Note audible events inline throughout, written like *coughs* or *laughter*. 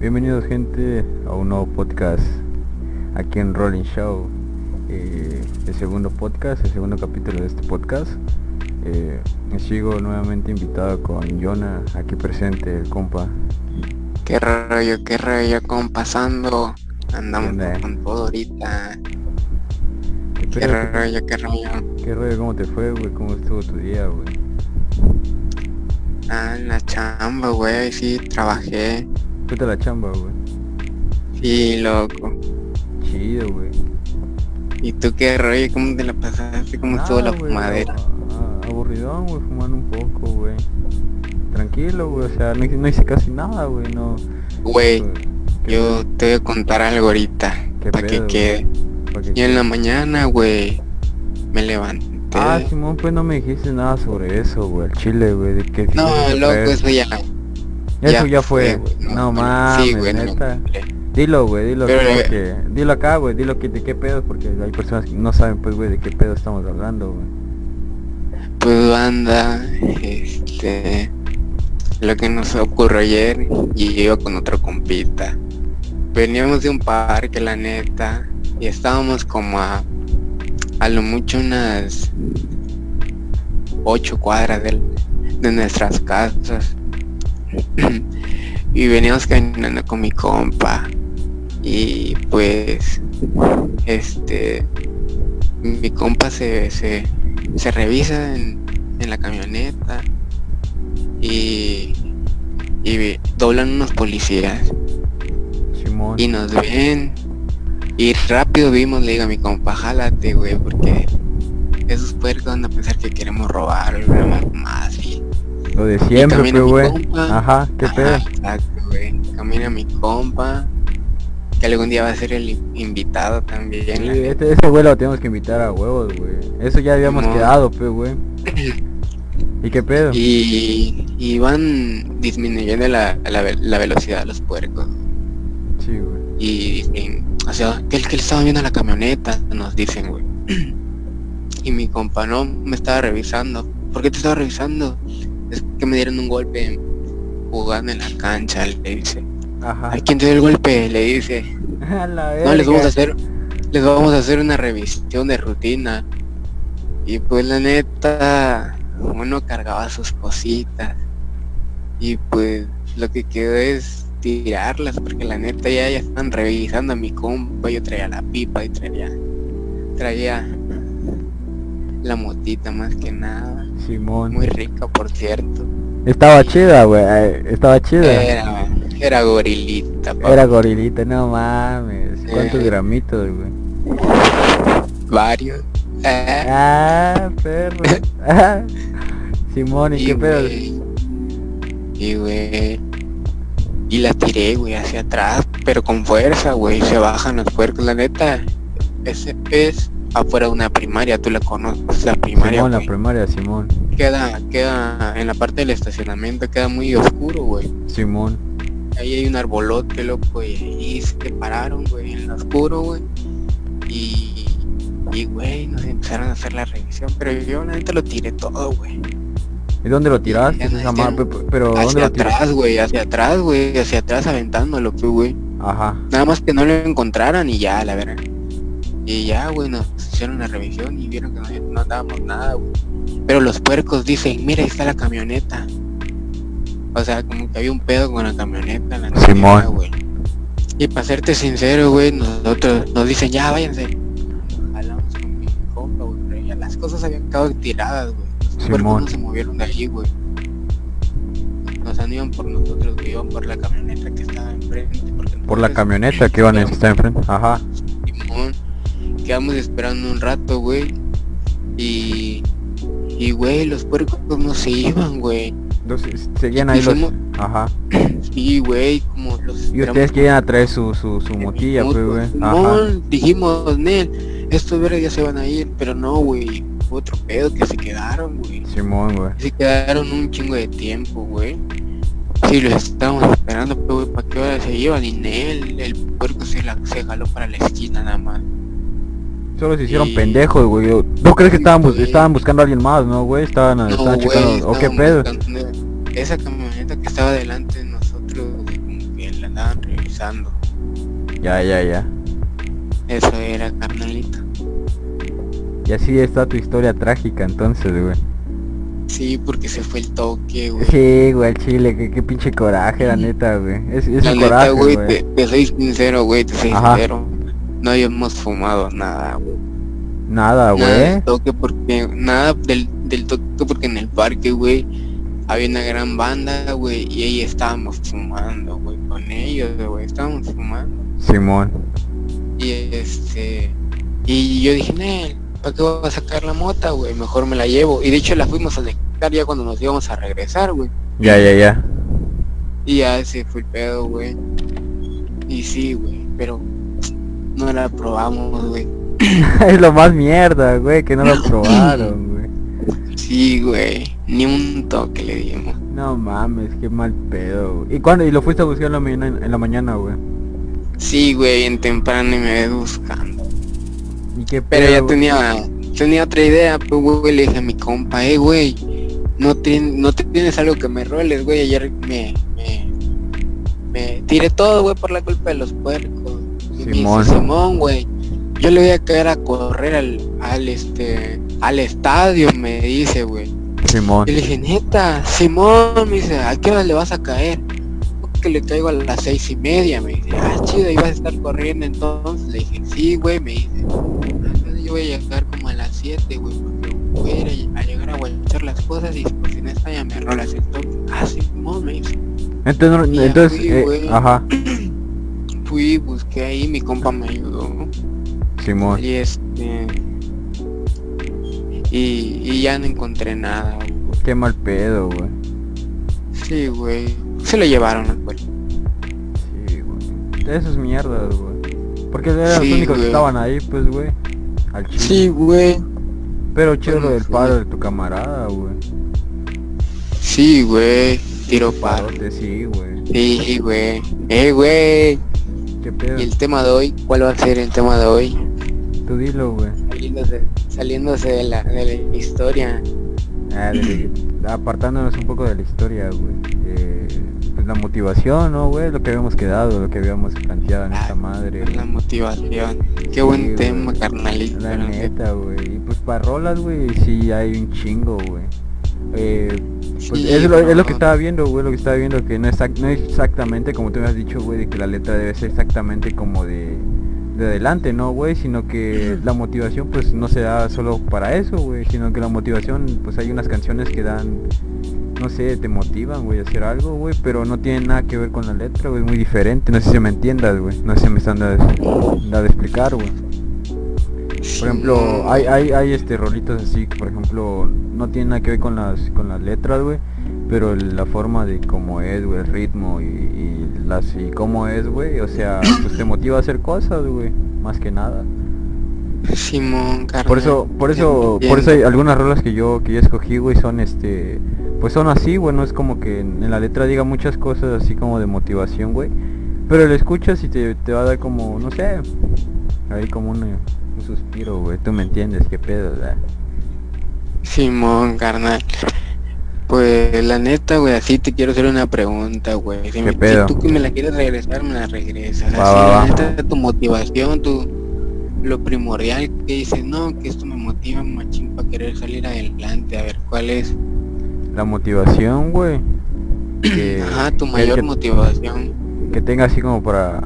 Bienvenidos gente a un nuevo podcast aquí en Rolling Show. Eh, el segundo podcast, el segundo capítulo de este podcast. Eh, sigo nuevamente invitado con Jonah, aquí presente, el compa. Qué rollo, qué rollo, compasando. Andamos con todo ahorita. ¿Qué Qué pedo? rollo, qué rollo. ¿Qué rollo? ¿Cómo te fue, güey? ¿Cómo estuvo tu día, güey? Ah, en la chamba, güey, sí, trabajé. Fuiste a la chamba, güey. Sí, loco. Chido, güey. ¿Y tú qué rollo? ¿Cómo te la pasaste? ¿Cómo estuvo la güey, fumadera? Aburridón, güey, fumando un poco, güey. Tranquilo, güey, o sea, no, hice- no hice casi nada, güey, no. Güey, ¿Qué yo te voy a contar algo ahorita. ¿Qué Para que quede. ¿Pa' qué Yo en la mañana, güey, me levanté. Ah, Simón, pues no me dijiste nada sobre eso, güey, el chile, güey, de que... no, loco, pues. eso ya. Eso ya fue, güey, no, no, mames, sí, güey, no. Dilo, güey, dilo Pero, como eh, que... Dilo acá, güey, dilo que de qué pedo, porque hay personas que no saben, pues, güey, de qué pedo estamos hablando, güey. Pues banda, este, lo que nos ocurrió ayer y yo iba con otro compita. Veníamos de un parque, la neta, y estábamos como a, a lo mucho unas ocho cuadras del- de nuestras casas. Y veníamos caminando con mi compa. Y pues, este, mi compa se, se, se revisa en, en la camioneta y, y doblan unos policías Simón. y nos ven y rápido vimos, le digo a mi compa, jálate, güey, porque esos puercos van a pensar que queremos robar más y Lo de siempre, pues, güey. Ajá, qué pedo. exacto, güey. Camina mi compa, que algún día va a ser el in- invitado también. Sí, este, este güey lo tenemos que invitar a huevos, güey. Eso ya habíamos quedado, pues, güey. *laughs* ¿Y qué pedo? Y, y van disminuyendo la, la velocidad de los puercos. Sí, güey. Y dicen, o sea, que el que le estaba viendo la camioneta, nos dicen, güey. *clears throat* Y mi compa no me estaba revisando. ¿Por qué te estaba revisando? Es que me dieron un golpe jugando en la cancha, le dice. Ajá. ¿A quién te dio el golpe? Le dice. *laughs* A la No, les vamos a hacer, les vamos a hacer una revisión de rutina. Y pues la neta, uno cargaba sus cositas. Y pues lo que quedó es tirarlas, porque la neta ya, ya están revisando a mi compa. Yo traía la pipa y traía, traía la motita más que nada. Simón. Muy rica, por cierto. Estaba chida, güey. eh, Estaba chida. Era, era gorilita, papá. Era gorilita, no mames. ¿Cuántos Eh. gramitos, güey? varios. Eh. Ah, perro. *laughs* Ah. Simón, ¿y qué pedo? Y güey. Y la tiré, güey, hacia atrás, pero con fuerza, güey. Se bajan los puercos, la neta. Ese es afuera de una primaria, tú la conoces, la primaria. Simón, la primaria, Simón. Queda, queda en la parte del estacionamiento, queda muy oscuro, güey. Simón. Ahí hay un arbolote, loco, y ahí se pararon, güey, en lo oscuro, güey. Y, y, güey, nos empezaron a hacer la revisión, pero yo, la neta, lo tiré todo, güey. ¿Y dónde lo tiraste? esa Pero ¿dónde hacia lo tiraste? atrás, güey, hacia atrás, güey, hacia atrás aventándolo, güey. Ajá. Nada más que no lo encontraran y ya, la verdad. Y ya, güey, nos hicieron una revisión y vieron que no, no andábamos nada, güey. Pero los puercos dicen, mira, ahí está la camioneta. O sea, como que había un pedo con la camioneta, la Simón. güey. Y para serte sincero, güey, nosotros nos dicen, ya, váyanse. Jalamos con mi compa, güey, pero ya las cosas habían quedado tiradas, güey. Los puercos no se movieron de ahí, güey. Nos han ido por nosotros, güey, iban por la camioneta que estaba enfrente. Por la camioneta que iban a estar enfrente. Ajá. Quedamos esperando un rato, güey. Y. Y, güey, los puercos no se iban, güey. Entonces, seguían ahí los... Hicimos- Ajá. *clears throat* Sí, güey, como los Y ustedes querían a traer su, su, su motilla, pues, güey. Simón, dijimos, Nel, estos verdes ya se van a ir, pero no, güey. Fue otro pedo que se quedaron, güey. Simón, güey. Se quedaron un chingo de tiempo, güey. Sí, los estábamos esperando, pero, güey, ¿para qué hora se iban? Y Nel, el puerco se, la, se jaló para la esquina nada más. Solo se hicieron Y- pendejos, güey. ¿No crees que estaban, bus- estaban buscando a alguien más, no, güey? Estaban, No, estaban güey, checando... ¿O qué pedo? Esa camioneta que estaba delante de nosotros, como que la andaban revisando. Ya, ya, ya. Eso era, carnalito. Y así está tu historia trágica entonces, güey. Sí, porque se fue el toque, güey. Sí, güey, chile, qué, qué pinche coraje, la neta, güey. Es, es La neta, coraje, güey, güey. te, te soy sincero, güey, te soy Ajá. sincero. No habíamos fumado nada, güey. Nada, Nada del güey. toque porque, nada del, del toque porque en el parque, güey, había una gran banda, güey, y ahí estábamos fumando, güey, con ellos, güey, estábamos fumando. Simón. Y este, y yo dije, Nel, ¿para qué voy a sacar la mota, güey? Mejor me la llevo. Y de hecho la fuimos a dejar ya cuando nos íbamos a regresar, güey. Ya, ya, ya. Y ya se fue el pedo, güey. Y sí, güey, pero no la probamos, güey. *laughs* es lo más mierda, güey, que no lo probaron, *clears throat* güey. Sí, güey, ni un toque le dimos. No mames, qué mal pedo. güey. ¿Y cuándo? ¿Y lo fuiste a buscar en la mañana, en la mañana, güey? Sí, güey, en temprano y me ves buscando. ¿Y qué pedo? Pero ya güey? tenía, tenía otra idea, pues, güey, le dije a mi compa, eh, güey, no, tien- no tienes algo que me roles, güey, ayer me, me, me tiré todo, güey, por la culpa de los puercos. Simón. dice, Simón, güey, yo le voy a caer a correr al, al, este, al estadio, me dice, güey. Simón. Y le dije, neta, Simón, me dice, ¿a qué hora le vas a caer? Que le caigo a las seis y media, me dice, ah, chido, ibas a estar corriendo entonces. Le dije, sí, güey, me dice, "Ah, entonces yo voy a llegar como a las siete, güey, porque voy a ir a, a llegar a guachar las cosas y por si no está ya me rolas el toque. Ah, Simón, me dice. Entonces, entonces, *clears throat* fui, eh, ajá, Fui, ahí, mi compa me ayudó. Simón. Y este... Y, y ya no encontré nada, güey. Qué mal pedo, güey. Sí, güey. Se lo llevaron al puerto. Sí, güey. De esas mierdas, güey. Porque eran Sí, los únicos que estaban ahí, pues, güey. Al chile. Sí, güey. Pero chido lo del paro de tu camarada, güey. Sí, güey. Tiro paro. Sí, güey. Sí, güey. Eh, güey. Qué pedo. Y el tema de hoy, ¿cuál va a ser el tema de hoy? Tú dilo, güey. Saliéndose, saliéndose de la, de la historia. Ah, de- *clears throat* apartándonos un poco de la historia, güey. Eh, pues la motivación, ¿no, güey? Lo que habíamos quedado, lo que habíamos planteado en esta Ah, madre. La motivación. Qué buen tema, carnalito. La neta, güey. Y pues para rolas, güey, sí hay un chingo, güey. Eh, pues Sí, es, lo, es lo que estaba viendo, güey, lo que estaba viendo, que no es, no exactamente como tú me has dicho, güey, de que la letra debe ser exactamente como de, de adelante, ¿no, güey? Sino que la motivación, pues, no se da solo para eso, güey, sino que la motivación, pues, hay unas canciones que dan, no sé, te motivan, güey, a hacer algo, güey, pero no tienen nada que ver con la letra, güey, es muy diferente, no sé si me entiendas, güey, no sé si me están dando de explicar, güey. Por ejemplo, hay, hay, hay este rolitos así que por ejemplo no tienen nada que ver con las con las letras, güey, pero la forma de cómo es, güey, el ritmo y, y las y cómo es, güey, o sea, pues te motiva a hacer cosas, güey, más que nada. Simón, carnal. Por eso, por eso, por eso hay algunas rolas que yo que yo escogí, güey, son este pues son así, güey, no es como que en, en la letra diga muchas cosas así como de motivación, güey. Pero lo escuchas y te, te va a dar como, no sé, ahí como un, un suspiro, güey, tú me entiendes, qué pedo, ¿verdad? Simón, carnal. Pues la neta, güey, así te quiero hacer una pregunta, güey. Si, ¿Qué me- si pedo? tú que me la quieres regresar, me la regresas. Va, así, va, la va. neta, tu motivación, tu lo primordial que dices, no, que esto me motiva machín para querer salir adelante. A ver, ¿cuál es? La motivación, güey. *clears throat* que- Ajá, tu mayor que, motivación. que tenga así como para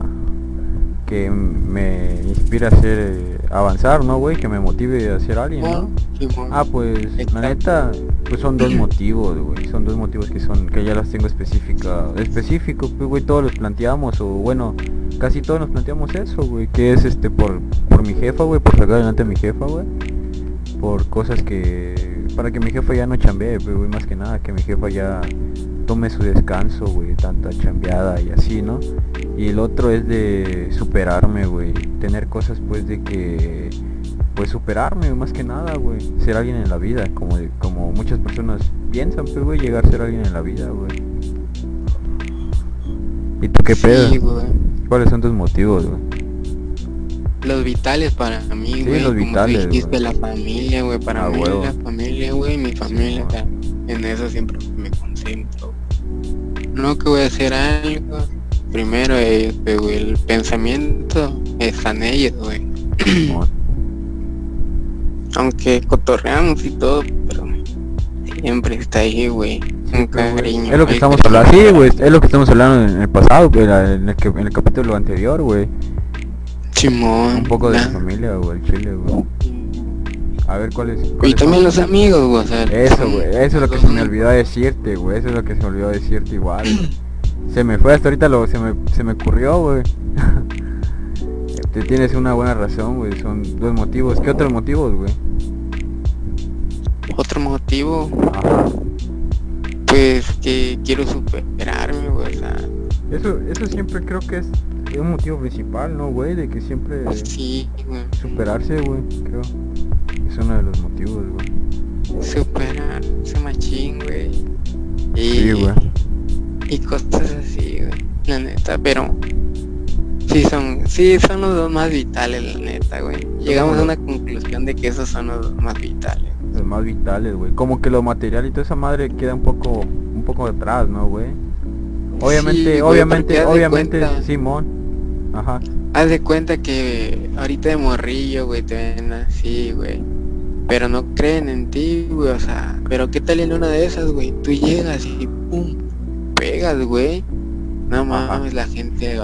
que me inspire a hacer eh, avanzar, ¿no, güey? Que me motive a ser alguien, ¿no? Ah, pues Exacto. la neta, pues son dos motivos, güey. Son dos motivos que son, que ya las tengo específica, específico, pues, güey, todos los planteamos, o bueno, casi todos nos planteamos eso, güey, que es este por, por mi jefa, güey, por sacar adelante a mi jefa, güey. Por cosas que, para que mi jefa ya no chambee, pues, güey, más que nada, que mi jefa ya tome su descanso, güey, tanta chambeada y así, ¿no? Y el otro es de superarme, güey, tener cosas pues de que pues superarme más que nada, güey, ser alguien en la vida, como como muchas personas piensan, pues güey, llegar a ser alguien en la vida, güey. ¿Y tú qué pedo? Sí. ¿Cuáles son tus motivos, güey? Los vitales para mí, Sí, güey. los como vitales, dijiste, la familia, güey. Para A mí la familia, güey. Mi familia, güey. o sea, en eso siempre me concentro. No que voy a hacer algo primero ellos, güey. El pensamiento está en ellos, güey. *clears throat* Aunque cotorreamos y todo, pero siempre está ahí, güey. Un cariño. Es lo que estamos hablando, sí, güey. Es lo que estamos hablando en el pasado, güey. En el, en el capítulo anterior, güey. Simón. Un poco de la familia, güey, el chile, güey. A ver cuál es. y también los amigos, güey. O sea, eso, güey. Eso es lo que se me olvidó decirte, güey. Eso es lo que se me olvidó decirte igual. se me fue hasta ahorita lo se me, se me ocurrió, güey. *laughs* Te tienes una buena razón, güey. Son dos motivos. ¿Qué otros motivos, güey? Otro motivo. Pues que quiero superarme, güey. O sea, eso, eso siempre creo que es un motivo principal, ¿no, güey? De que siempre... Sí, güey. Superarse, güey, creo. Uno de los motivos, güey. Superarse machín, güey. Y, sí, güey. Y cosas así, güey. La neta, pero... Sí son, sí son los dos más vitales, la neta, güey. Llegamos a una conclusión de que esos son los dos más vitales. Los más vitales, güey. Como que lo material y toda esa madre queda un poco, un poco detrás, ¿no, güey? Obviamente, obviamente, obviamente, Simón Ajá. Haz de cuenta que ahorita de morrillo, güey, te ven así, güey. Pero no creen en ti, güey, o sea, pero qué tal en una de esas, güey, tú llegas y pum, pegas, güey. No mames, la gente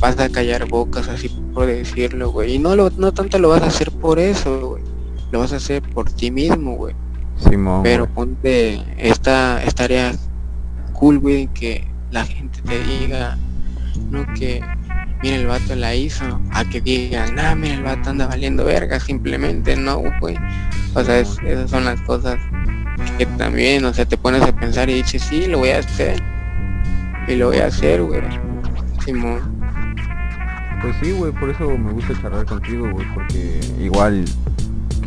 vas a callar bocas así por decirlo, güey. Y no lo, no tanto lo vas a hacer por eso, güey. Lo vas a hacer por ti mismo, güey. Simón. Pero ponte esta estaría cool, güey, que la gente te diga, no que mira el vato la hizo, a que digan, nah, mira el vato anda valiendo verga, simplemente no, güey. O sea, esas son las cosas que también, o sea, te pones a pensar y dices, sí, lo voy a hacer. Y lo voy a hacer, güey. Simón. Pues sí, güey, por eso me gusta charlar contigo, güey, porque igual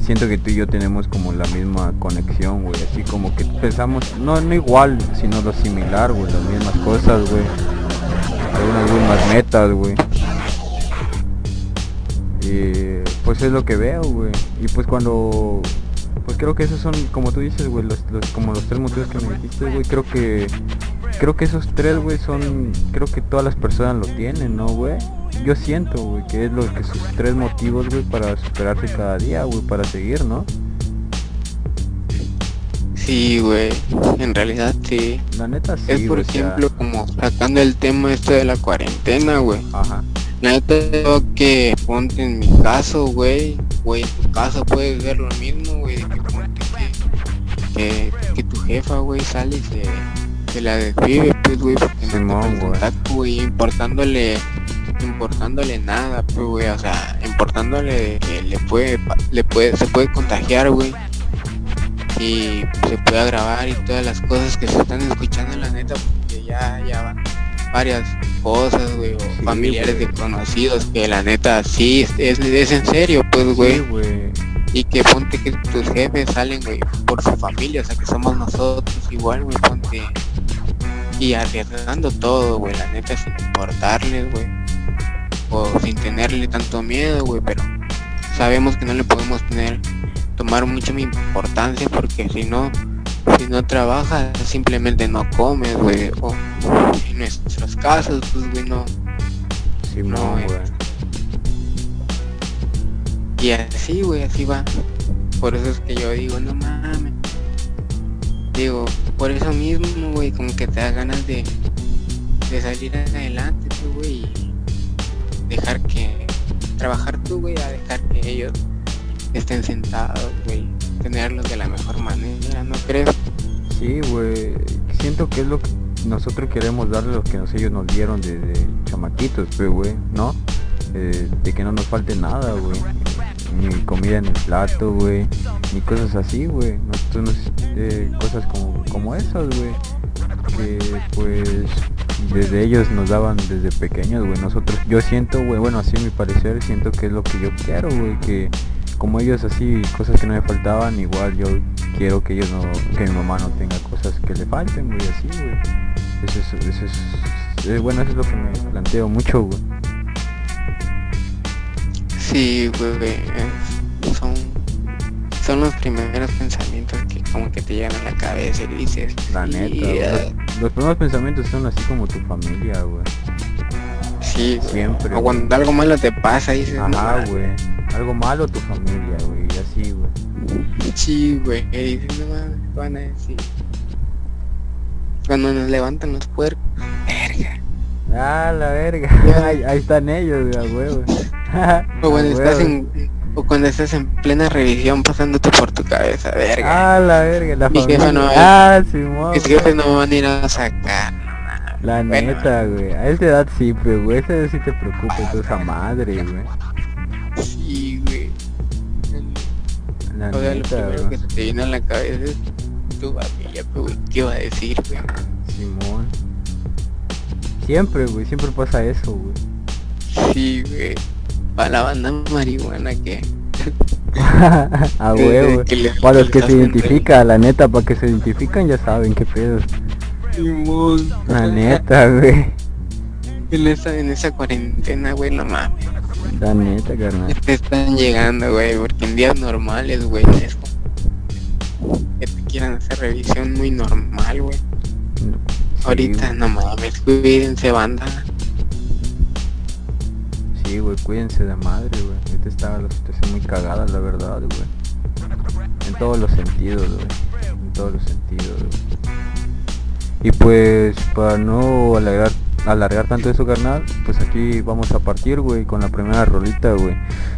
siento que tú y yo tenemos como la misma conexión, güey, así como que pensamos, no, no igual, sino lo similar, güey, las mismas cosas, güey algunas mismas metas, güey. Y pues es lo que veo, güey. Y pues cuando pues creo que esos son como tú dices, güey, los, como los tres motivos que me dijiste, güey, creo que creo que esos tres, güey, son creo que todas las personas lo tienen, ¿no, güey? Yo siento, güey, que es lo que sus tres motivos, güey, para superarse cada día, güey, para seguir, ¿no? Sí, güey, en realidad sí. La neta sí. Es por ejemplo como sacando el tema este de la cuarentena, güey. Ajá. La neta que ponte en mi caso, güey, güey, en tu caso puedes ver lo mismo, güey, de que ponte que, que, tu jefa, güey, sale y se, la desvive, pues, güey, porque Simón, no güey, importándole importándole nada, pues, güey, o sea, importándole que le puede, le puede, se puede contagiar, güey y se pueda grabar y todas las cosas que se están escuchando la neta porque ya ya van varias cosas güey o familiares de conocidos que la neta sí es, es en serio pues güey. y que ponte que tus jefes salen güey por su familia o sea que somos nosotros igual güey ponte. Y arriesgando todo güey la neta sin importarles güey. O sin tenerle tanto miedo güey pero sabemos que no le podemos tener tomar mucha importancia porque si no, si no trabajas simplemente no comes, güey. O en nuestros casos, pues, güey, no. Sí, no, güey. Y así, güey, así va. Por eso es que yo digo, no mames. Digo, por eso mismo, güey, como que te da ganas de, de salir adelante, güey, y dejar que trabajar tú, güey, a dejar que ellos estén sentados, güey. Tenerlos de la mejor manera, ¿no crees? Sí, güey. Siento que es lo que nosotros queremos darle lo que ellos nos dieron desde chamaquitos, pues, güey, ¿no? Eh, de que no nos falte nada, güey. Ni comida en el plato, güey. Ni cosas así, güey. Nosotros eh, cosas como, como esas, güey. Que pues desde ellos nos daban desde pequeños, güey. Nosotros, yo siento, güey, bueno, así a mi parecer, siento que es lo que yo quiero, güey. Que como ellos así, cosas que no me faltaban, igual yo quiero que ellos no, que mi mamá no tenga cosas que le falten, güey, así, güey. Eso es, eso es, eh, bueno, eso es lo que me planteo mucho, güey. Sí, güey, son, son los primeros pensamientos que como que te llegan a la cabeza y dices, la neta, los, los, primeros pensamientos son así como tu familia, güey. Sí, Siempre. O cuando algo malo te pasa, dices, Ajá, güey. Algo malo tu familia, güey. Así, güey. Sí, güey. no mames, ¿qué van a decir. Cuando nos levantan los puercos, verga. Ah, la verga. *laughs* ahí, ahí están ellos, güey, huevo. *laughs* O cuando estás en o cuando estás en plena revisión pasándote por tu cabeza, verga. Ah, la verga, la Mi familia. jefa no ah. Mis jefes no me van a ir a sacar. La Bueno, neta, güey. A esa edad sí, pero güey, esa edad sí te preocupa esa madre, güey. La O sea, lo neta, primero que güey. se te viene a la cabeza es tu familia, güey, ¿qué iba a decir, güey? Simón. Siempre, güey, siempre pasa eso, güey. Sí, güey. Para la banda marihuana que... *laughs* a que- huevo. que Para los que se hacen identifican, la neta, para que se identifican ya saben qué pedo. Simón. La neta, güey. En esa, en esa cuarentena, güey, no mames. La neta, carnal. Te están llegando, güey, porque en días normales, güey, es que te quieran hacer revisión muy normal, güey. Sí, Ahorita, no mames, cuídense, banda. Sí, güey, cuídense de madre, güey. Ahorita está la situación muy cagada, la verdad, güey. En todos los sentidos, güey. En todos los sentidos, güey. Y pues, para no alargar, alargar tanto eso, carnal, pues aquí vamos a partir, güey, con la primera rolita, güey.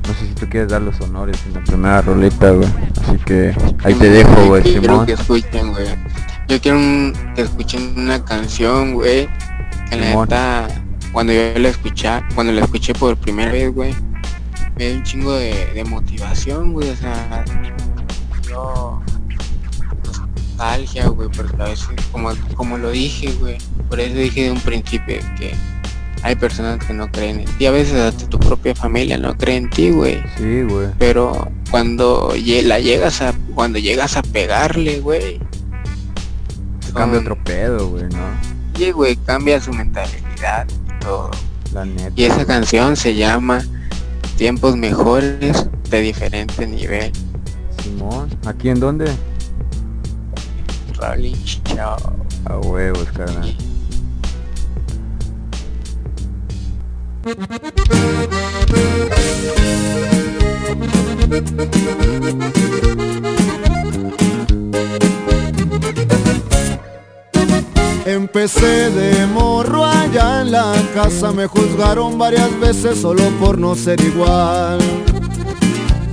No sé si tú quieres dar los honores en la primera rolita, güey. Así que ahí te dejo, güey, Quiero Simón. que escuchen, güey. Yo quiero un- que escuchen una canción, güey, que la neta, cuando yo la escuché, cuando la escuché por primera vez, güey, me dio un chingo de, de motivación, güey, o sea, yo nostalgia, güey, porque a veces, como, como lo dije, güey, por eso dije de un principio que hay personas que no creen en ti, a veces hasta tu propia familia no cree en ti, güey Sí, güey. pero cuando la llegas a cuando llegas a pegarle güey Cambia son- otro pedo, güey, ¿no? sí, güey cambia su mentalidad y todo La neta. y esa canción se llama tiempos mejores de diferente nivel Simón. ¿Aquí en dónde? Show A huevos, carnal. Empecé de morro allá en la casa, me juzgaron varias veces solo por no ser igual.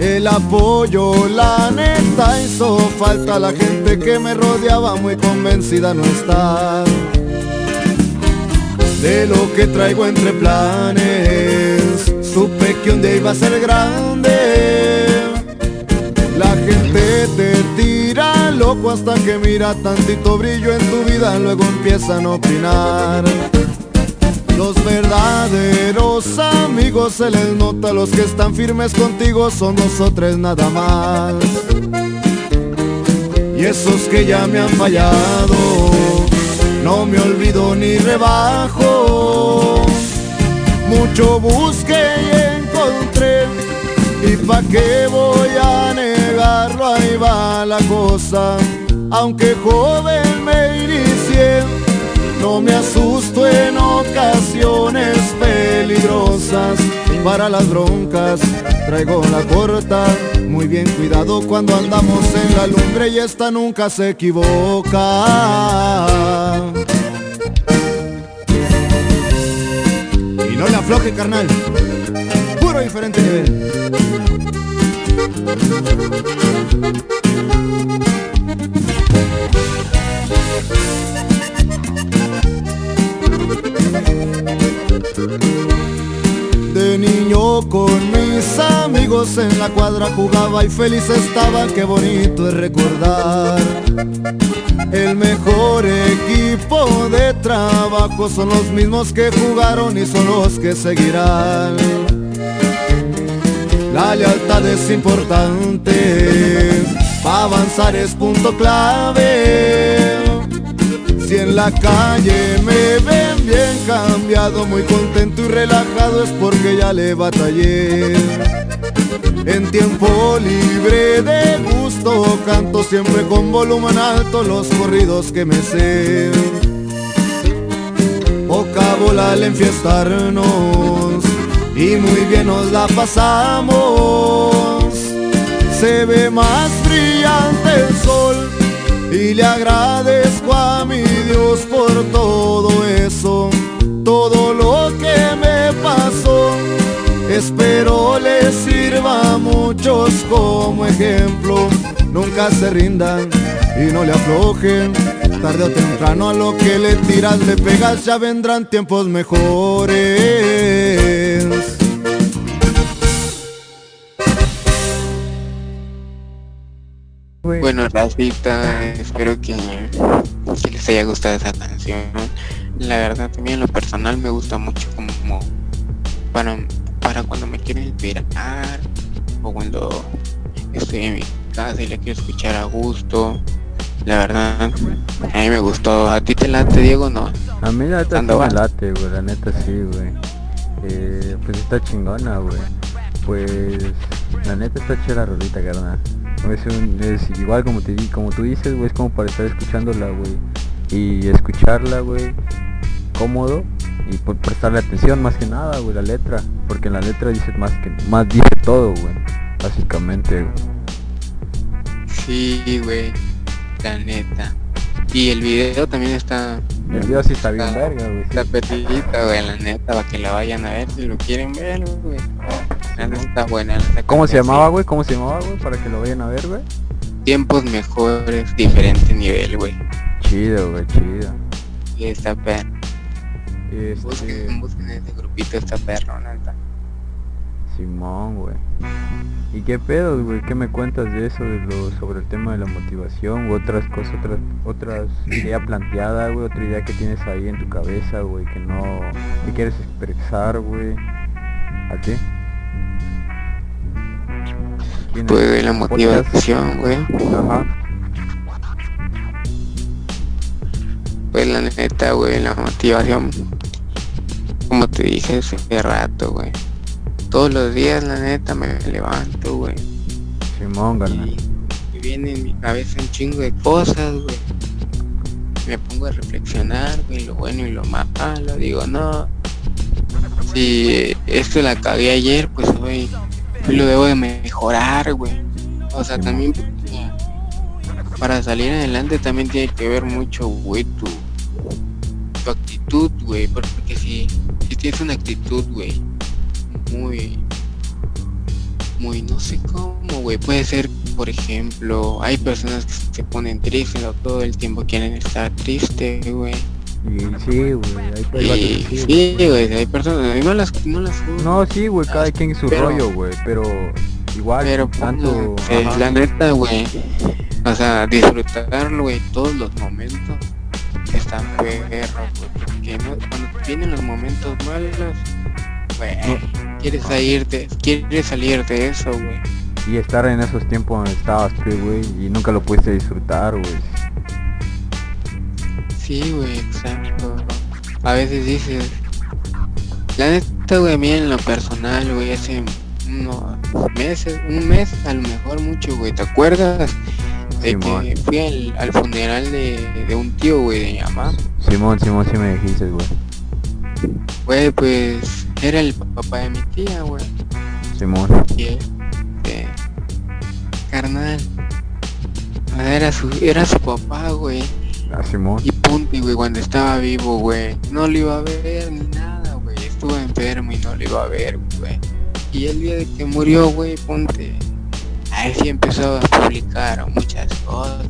El apoyo, la neta, hizo falta la gente que me rodeaba, muy convencida no está. De lo que traigo entre planes, supe que un día iba a ser grande. La gente te tira loco hasta que mira tantito brillo en tu vida, luego empiezan a opinar. Los verdaderos amigos se les nota, los que están firmes contigo son tres nada más. Y esos que ya me han fallado, no me olvido ni rebajo. Mucho busqué y encontré ¿Y pa' qué voy a negarlo? Ahí va la cosa Aunque joven me inicié No me asusto en ocasiones peligrosas. Para las broncas traigo la corta. Muy bien cuidado cuando andamos en la lumbre Y esta nunca se equivoca. Y no le afloje carnal. Puro diferente nivel con mis amigos en la cuadra jugaba y feliz estaba, qué bonito es recordar. El mejor equipo de trabajo son los mismos que jugaron y son los que seguirán. La lealtad es importante, para avanzar es punto clave. Si en la calle me ven bien cambiado, muy contento y relajado es porque ya le batallé. En tiempo libre de gusto canto siempre con volumen alto los corridos que me sé. Poca bola al enfiestarnos y muy bien nos la pasamos. Se ve más brillante el sol y le agradezco a mi Dios por todo eso, todo lo que me pasó. Espero les sirva a muchos como ejemplo. Nunca se rindan y no le aflojen. Tarde o temprano a lo que le tiras le pegas, ya vendrán tiempos mejores. Bueno, Rafita, espero que, que les haya gustado esa canción. La verdad, también lo personal me gusta mucho como para, para cuando me quiero inspirar o cuando estoy en mi casa y la quiero escuchar a gusto. La verdad, a mí me gustó. ¿A ti te late, Diego, no? A mí la neta sí me late, güey, la neta sí, güey. Eh, pues está chingona, güey. Pues la neta está chida la rolita, carnal. Es, un- es igual como te di, como tú dices, güey, es como para estar escuchándola, güey. Y escucharla, güey, cómodo y por prestarle atención más que nada, güey, la letra, porque en la letra dice más que más dice todo, güey, básicamente. güey. Sí, güey. La neta. Y el video también está El video sí está bien Está- verga, güey. sí. Está petita, güey, la neta, para que la vayan a ver si lo quieren ver, güey. La neta está buena. la ¿Cómo se llamaba, güey? ¿Cómo se llamaba, güey? Para que lo vayan a ver, güey. Tiempos mejores, diferente nivel, güey. Chido, güey, chido. Y está perro. Este, Busquen, busquen ese grupito, está perro, neta. Simón, güey. ¿Y qué pedo, güey? ¿Qué me cuentas de eso, de lo, sobre el tema de la motivación u otras cosas, otras, otras idea planteada, güey, otra idea que tienes ahí en tu cabeza, güey, que no, que quieres expresar, güey? ¿A qué? Pues la motivación, güey. Ajá. Pues la neta, güey, la motivación. Como te dije hace rato, güey. Todos los días, la neta, me levanto, güey. Simón. Y, y viene en mi cabeza un chingo de cosas, güey. Me pongo a reflexionar, güey, lo bueno y lo malo. Digo, no. Si esto la cagué ayer, pues hoy lo debo de mejorar, güey. O sea, también para salir adelante también tiene que ver mucho, güey, tu, tu actitud, güey. Porque si, si tienes una actitud, güey, muy muy no sé cómo, güey. Puede ser, por ejemplo, hay personas que se ponen tristes o todo el tiempo quieren estar triste, güey. Y sí, güey, hay, hay sí, güey, hay personas, y no las, no las No, sí, güey, cada quien su Pero- rollo, güey, pero igual, pero tanto... eh, la neta, güey, o sea, disfrutarlo, güey, todos los momentos están perros, güey, porque no, cuando vienen los momentos malos, güey, quieres salirte, quieres salir de eso, güey. Y estar en esos tiempos donde estabas, güey, y nunca lo pudiste disfrutar, güey. Sí, güey, exacto. A veces dices, la neta, güey, a mí en lo personal, güey, hace unos meses, un mes, a lo mejor mucho, güey, ¿te acuerdas? De Simón. que fui al, al funeral de, de un tío, güey, de mi mamá. Simón, Simón, sí me dijiste, güey. Güey, pues, era el papá de mi tía, güey. Simón. Y este, carnal, era su, era su papá, güey. Ah, Simón. Y punto, y, güey, cuando estaba vivo, güey, no lo iba a ver ni nada, güey. Estuvo enfermo y no lo iba a ver, güey. Y el día de que murió, güey, ponte. Ahí sí empezó a publicar muchas cosas.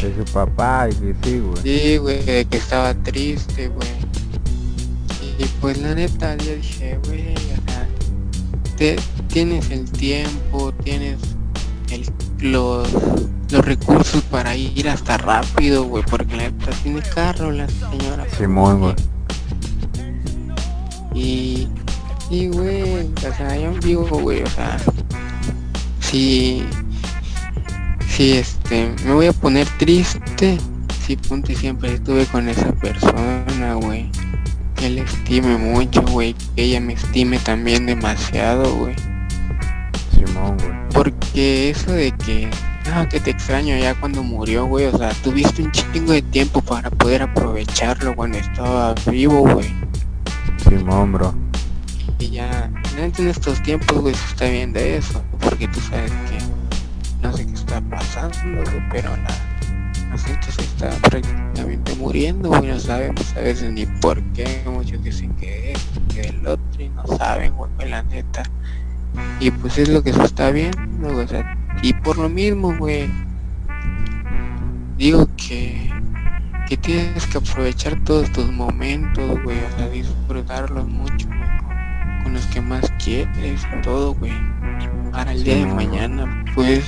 De su papá, y que sí, güey. Sí, güey, de que estaba triste, güey. Y pues la neta, yo dije, güey, o sea, te- tienes el tiempo, tienes el, los, los recursos para ir hasta rápido, güey, porque la neta tiene carro la señora. Simón, güey. Y, y güey, o sea, yo digo, güey, o sea, si, si este, me voy a poner triste, si ponte siempre estuve con esa persona, güey, que le estime mucho, güey, que ella me estime también demasiado, güey, Simón, güey. porque eso de que, no, que te extraño ya cuando murió, güey, o sea, tuviste un chingo de tiempo para poder aprovecharlo cuando estaba vivo, güey. Simón, bro. Y ya, en estos tiempos, güey, se está viendo eso, porque tú sabes que no sé qué está pasando, güey, pero la, la gente se está prácticamente muriendo, güey, no sabemos a veces ni por qué, muchos dicen que es, que el otro, y no saben, güey, la neta. Y pues es lo que se está viendo, güey, o sea, y por lo mismo, güey, digo que que tienes que aprovechar todos tus momentos, güey, o sea, disfrutarlos mucho, güey, con, los que más quieres, todo, güey. Para el día de mañana, pues,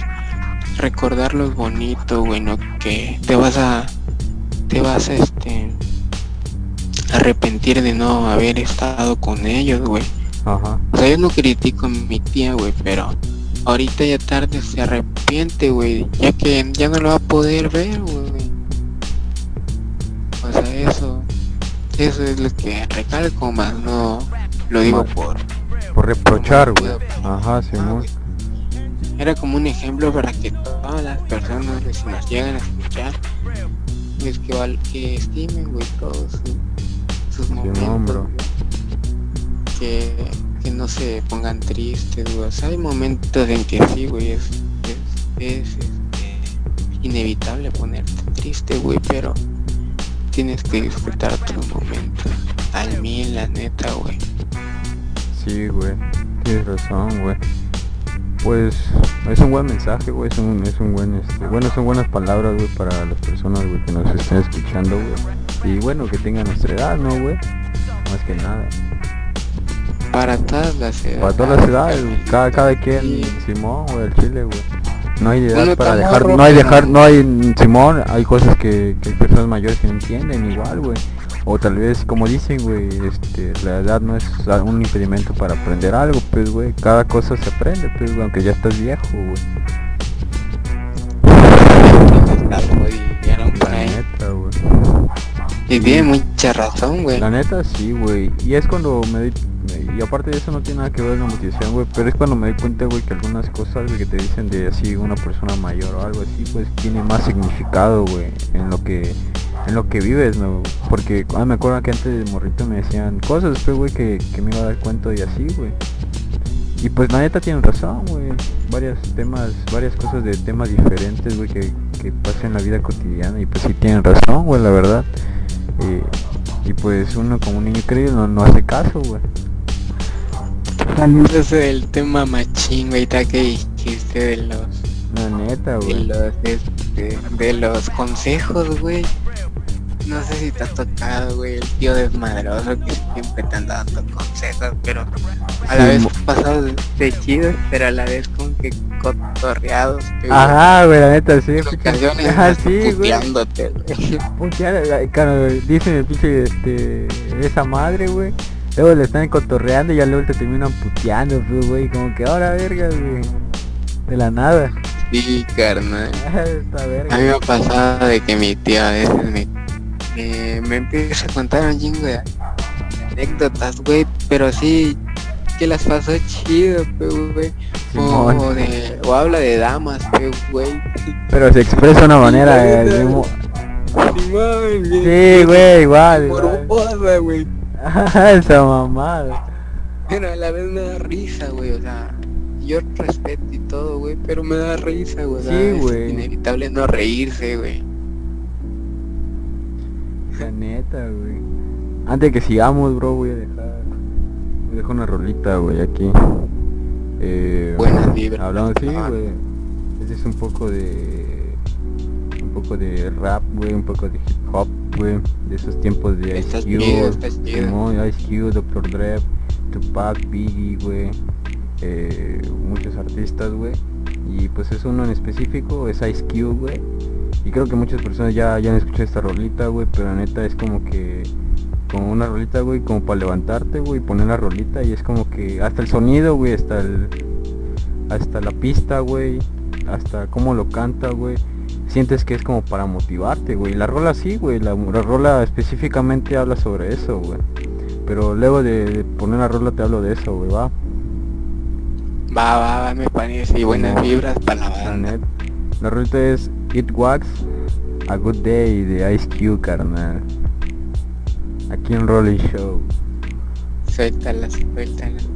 recordarlos bonito, güey, no que te vas a, te vas a, este, arrepentir de no haber estado con ellos, güey. Ajá. O sea, yo no critico a mi tía, güey, pero ahorita ya tarde se arrepiente, güey, ya que ya no lo va a poder ver, güey. O sea, eso, eso es lo que recalco más, no lo digo por... Por reprochar, güey. Ajá, Simón. Era como un ejemplo para que todas las personas que si nos llegan a escuchar, pues que, val- que estimen, güey, todos sus, sus momentos. Que, no se pongan tristes, güey. Hay momentos en que sí, güey, es, es, inevitable ponerte triste, güey, pero tienes que disfrutar tus momentos al mil, la neta, güey. Sí, güey. Tienes razón, güey. Pues es un buen mensaje, güey. Es un, es un buen, este, bueno, son buenas palabras, güey, para las personas, güey, que nos estén escuchando, güey. Y bueno, que tengan nuestra edad, ¿no, güey? Más que nada. Para todas las edades. Para todas las edades, cada, cada quien, Sí. Simón, güey, el chile, güey. No hay edad Uno para dejar, no hay dejar, no hay, Simón, hay cosas que, que hay personas mayores que no entienden igual, güey. O tal vez, como dicen, güey, este, la edad no es un impedimento para aprender algo, pues, güey. Cada cosa se aprende, pues, güey, aunque ya estás viejo, güey. Y tiene mucha razón, güey. La neta sí, güey. Y es cuando me doy... Y aparte de eso no tiene nada que ver con la motivación, güey. Pero es cuando me doy cuenta, güey, que algunas cosas que te dicen de así una persona mayor o algo así, pues tiene más significado, güey, en lo que en lo que vives, ¿no? Porque ah, me acuerdo que antes de morrito me decían cosas, pues, güey, que, que me iba a dar cuenta y así, güey. Y pues la neta tienen razón, güey. Varios temas, varias cosas de temas diferentes, güey, que, que pasan en la vida cotidiana. Y pues sí tienen razón, güey, la verdad. Y, y pues uno como un niño no, no hace caso, güey. Ese es el tema machín, güey, que dijiste de los, La neta, de los, este, de los consejos, güey. No sé si te ha tocado, güey, el tío desmadroso que siempre te anda dando consejos, pero a la Sí, vez pasados de chidos, pero a la vez como que cotorreados. güey. Ajá, güey, la neta, sí. Ajá, hasta sí, güey. puteándote, *laughs* dicen el pinche, este, esa madre, güey. Luego le están cotorreando y ya luego te terminan puteando, pues, güey. Como que ahora, verga, güey. De la nada. Sí, carnal. *laughs* Esta A mí me ha pasado de que mi tía a veces me, me, me empieza a contar un chingo de anécdotas, güey, pero sí que las pasó chido, güey. O, o de, o habla de damas, güey. Pero se expresa de una manera, Simón, Sí, güey, igual. igual. Morbosa, güey. *laughs* Esa mamada. Pero a la vez me da risa, güey, o sea, yo respeto y todo, güey, pero me da risa, güey. es inevitable no reírse, güey. La neta, güey. Antes de que sigamos, bro, voy a dejar. Dejar una rolita, güey, aquí. Eh, Buenas vibras. Hablando así, güey. Este es un poco de. Un poco de rap, güey. Un poco de hip hop, güey. De esos tiempos de Ice Cube. Simón, Ice Cube, Dr. Dre, Tupac, Biggie, güey. Eh, muchos artistas, güey. Y pues es uno en específico, es Ice Cube, güey. Y creo que muchas personas ya, ya han escuchado esta rolita, güey, pero la neta es como que una rolita, güey, como para levantarte, güey, poner la rolita y es como que hasta el sonido, güey, hasta el hasta la pista, güey, hasta cómo lo canta, güey. Sientes que es como para motivarte, güey. La rola sí, güey, la, la rola específicamente habla sobre eso, güey. Pero luego de, de poner la rola te hablo de eso, güey, va. Va, va, va, me parece. Y buenas vibras para la banda. La rolita es It Wax A Good Day de Ice Cube, carnal. Aquí en Rolling Show. Suéltala, suéltala.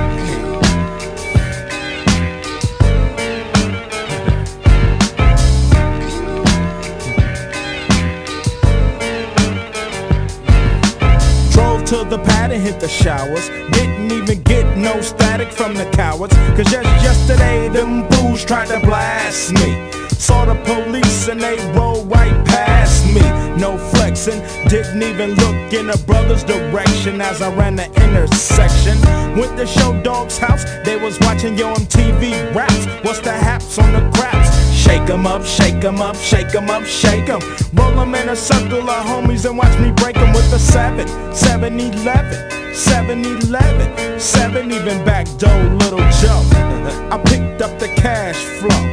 To the pad and hit the showers. Didn't even get no static from the cowards. Cause just yesterday, them fools tried to blast me. Saw the police and they rolled right past me. No flexing, didn't even look in a brother's direction as I ran the intersection. Went to show dog's house, they was watching Yo MTV raps. What's the haps on the craps? Shake 'em up, shake 'em up, shake 'em up, shake 'em. Roll 'em in a circle of homies and watch me break 'em with a 7, 7 11, 7 11, 7 even back door, little Joe. *laughs* I picked up the cash flow.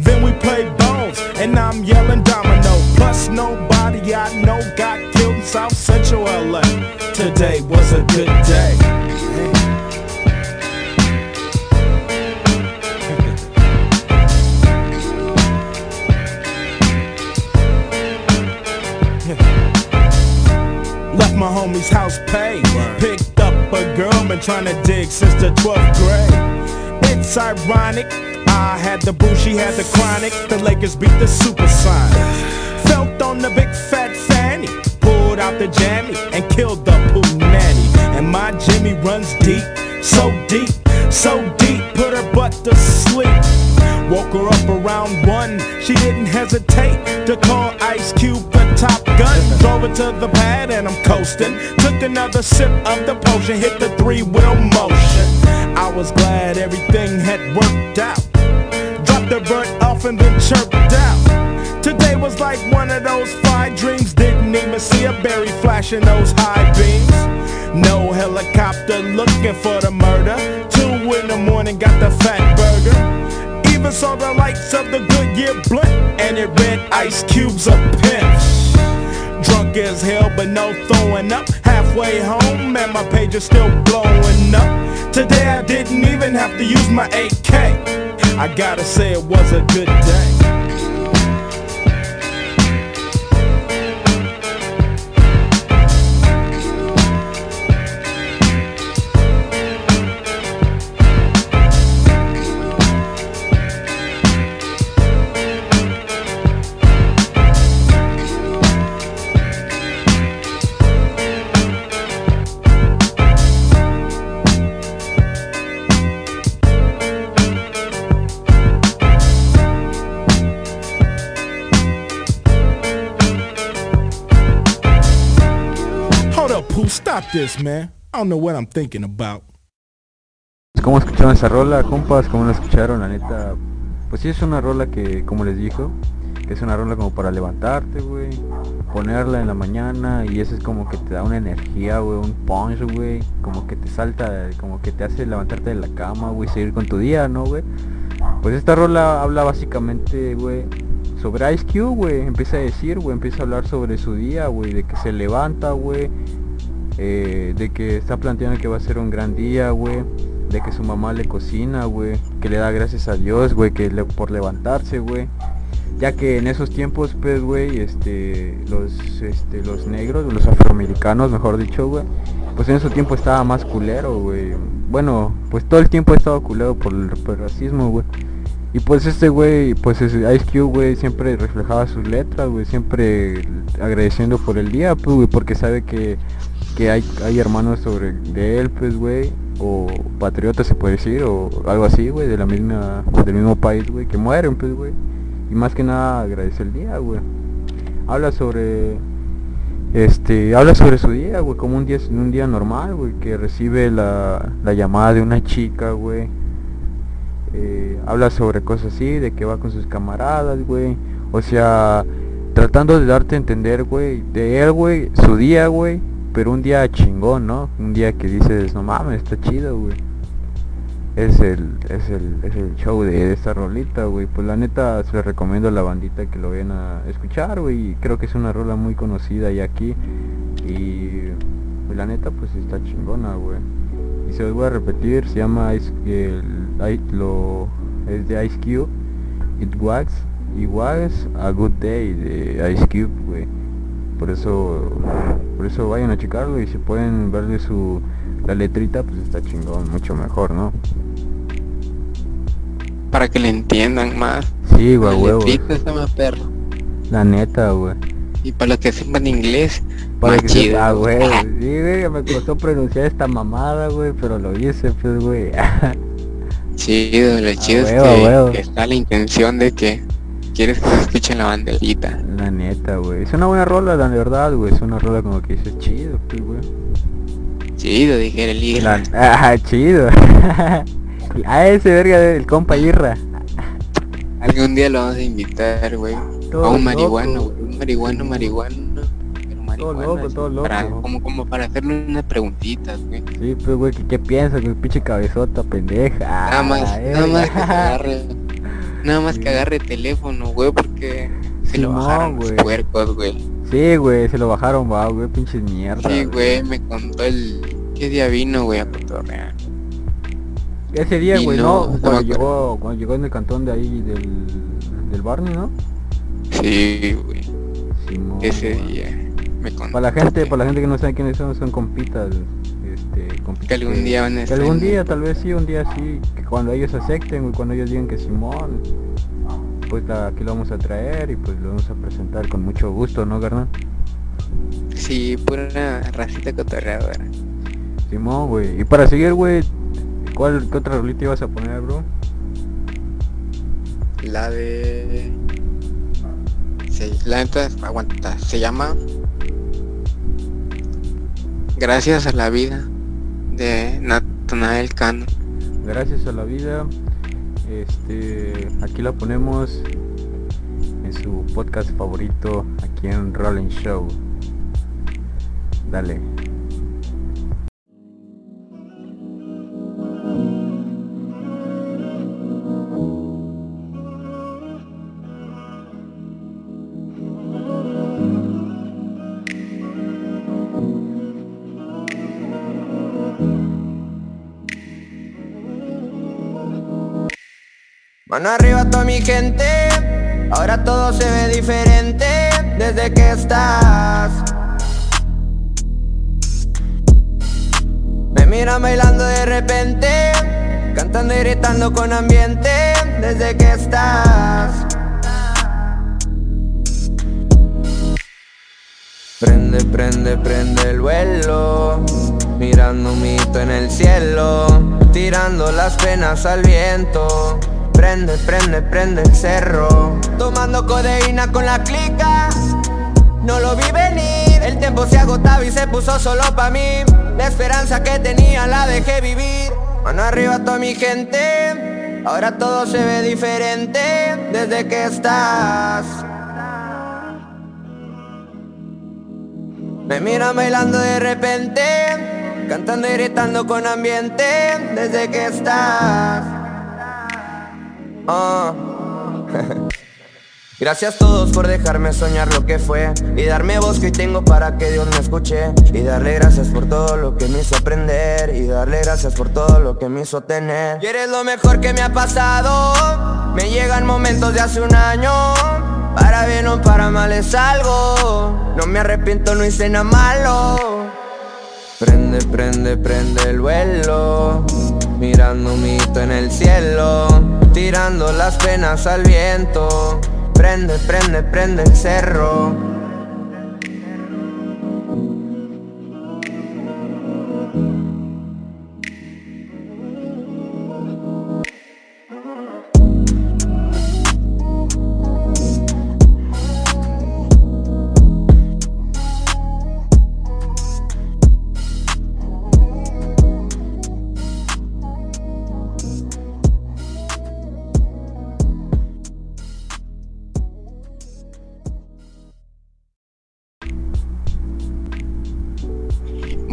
Then we played bones, and I'm yelling domino. Plus, nobody I know got killed in South Central LA. Today was a good day. My homie's house paid. Picked up a girl, been trying to dig since the 12th grade. It's ironic. I had the boo, she had the chronic. The Lakers beat the Supersonics. Felt on the big fat fanny. Pulled out the jammy and killed the poo nanny. And my Jimmy runs deep, so deep, so deep. Put her butt to sleep. Woke her up around one. She didn't hesitate to call Ice Cube the top gun. Drove her to the pad and I'm coasting. Took another sip of the potion, hit the three wheel motion. I was glad everything had worked out. Dropped the bird off and then chirped out. Today was like one of those five dreams. Didn't even see a berry flashing those high beams. No helicopter looking for the murder. Two in the morning, got the fat burger. Even saw the lights of the Goodyear blimp, and it read Ice Cube's a pimp. Drunk as hell, but no throwing up. Halfway home, and my page is still blowing up. Today I didn't even have to use my AK. I gotta say it was a good day. This, man. I don't know what I'm thinking about. ¿Cómo escucharon esa rola, compas? ¿Cómo la escucharon? La neta, pues sí es una rola que, como les dijo, es una rola como para levantarte, güey. Ponerla en la mañana y eso es como que te da una energía, güey, un punch, güey. Como que te salta, como que te hace levantarte de la cama, güey, seguir con tu día, ¿no, güey? Pues esta rola habla básicamente, güey, sobre Ice Cube, güey. Empieza a decir, güey, empieza a hablar sobre su día, güey, de que se levanta, güey. Eh, de que está planteando que va a ser un gran día, güey. De que su mamá le cocina, güey. Que le da gracias a Dios, güey, que le- por levantarse, güey. ya que en esos tiempos, pues, güey, este, los, este, los negros, los afroamericanos, mejor dicho, güey, pues en ese tiempo estaba más culero, güey. Bueno, pues todo el tiempo he estado culero por el, por el racismo, güey. Y pues este güey, pues Ice Cube, güey, siempre reflejaba sus letras, güey, siempre agradeciendo por el día, pues, güey, porque sabe que, que hay, hay hermanos sobre de él, pues, güey, o patriotas se puede decir, o algo así, güey, de la misma, del mismo país, güey, que mueren, pues, güey. Y más que nada agradece el día, güey. Habla sobre este habla sobre su día güey como un día un día normal güey que recibe la, la llamada de una chica güey eh, habla sobre cosas así de que va con sus camaradas güey o sea tratando de darte a entender güey de él güey su día güey pero un día chingón no un día que dices no mames está chido güey es el, es el, es el show de esta rolita, güey. Pues la neta se le recomiendo a la bandita que lo vayan a escuchar, güey. Creo que es una rola muy conocida y aquí. Y pues, la neta pues está chingona, güey. Y se los voy a repetir, se llama Ice, el, lo, es de Ice Cube. It was, it was a good day de Ice Cube, güey. Por eso, por eso vayan a checarlo y si pueden verle su la letrita pues está chingón, mucho mejor, ¿no? Para que le entiendan más. Sí, güey. La letrita está más perro. La neta, güey. Y para los que sepan inglés, Para que chido. sepa, güey. *laughs* Sí, güey, me costó pronunciar esta mamada, güey, pero lo hice, pues, güey. *laughs* Chido, lo chido es huevo, que, huevo. que está la intención de que quieres que se escuche la banderita. La neta, güey. Es una buena rola, la verdad, güey. Es una rola como que dices chido, pues, güey. Chido, dijera el La- Irra. *laughs* Ah, chido. *laughs* A ese verga del compa Irra. Algún día lo vamos a invitar, güey. Todo A un marihuano, güey. Un marihuano, marihuano. Marihuano, loco, todo loco. Para, como, como para hacerle unas preguntitas, güey. Sí, pues, güey, ¿qué, qué piensas, güey? Pinche cabezota, pendeja. Nada más, Ah, nada más que verga. agarre. *laughs* Nada más que agarre teléfono, güey, porque se lo bajaron los puercos, güey. Sí, güey, se lo bajaron, va, güey, pinches mierda. Sí, güey, me contó el... ¿Qué día vino, güey, a cotorrear? Ese día, güey, no, ¿no? no Cuando llegó, cuando llegó en el cantón de ahí del, del Barney, ¿no? Sí, güey, Simón, ese güey. día me contó. Para la gente, para la gente que no sabe quiénes son, son compitas, este, Que algún día van a que algún día, tal vez sí, un día sí, que cuando ellos acepten, güey, cuando ellos digan que Simón, pues aquí lo vamos a traer y pues lo vamos a presentar con mucho gusto, ¿no, carnal? Sí, pura racita cotorreadora. Simón, güey. Y para seguir, güey, ¿cuál, qué otra rolita ibas a poner, bro? La de... Se, la neta, aguanta, se llama... Gracias a la vida de Natanael Cano. Gracias a la vida. Este, aquí la ponemos en su podcast favorito, aquí en Rolling Show. Dale. Arriba toda mi gente, ahora todo se ve diferente desde que estás. Me miran bailando de repente, cantando y gritando con ambiente desde que estás. Prende, prende, prende el vuelo, mirando un mito en el cielo, tirando las penas al viento. Prende, prende, prende el cerro, tomando codeína con la clica. No lo vi venir, el tiempo se agotaba y se puso solo pa' mí. La esperanza que tenía la dejé vivir. Mano arriba toda mi gente, ahora todo se ve diferente desde que estás. Me miran bailando de repente, cantando y gritando con ambiente desde que estás. Ah. *laughs* Gracias a todos por dejarme soñar lo que fue Y darme voz que hoy tengo para que Dios me escuche Y darle gracias por todo lo que me hizo aprender Y darle gracias por todo lo que me hizo tener. Y eres lo mejor que me ha pasado. Me llegan momentos de hace un año. Para bien o para mal es algo. No me arrepiento, no hice nada malo. Prende, prende, prende el vuelo Mirando un mito en el cielo Tirando las penas al viento. Prende, prende, prende el cerro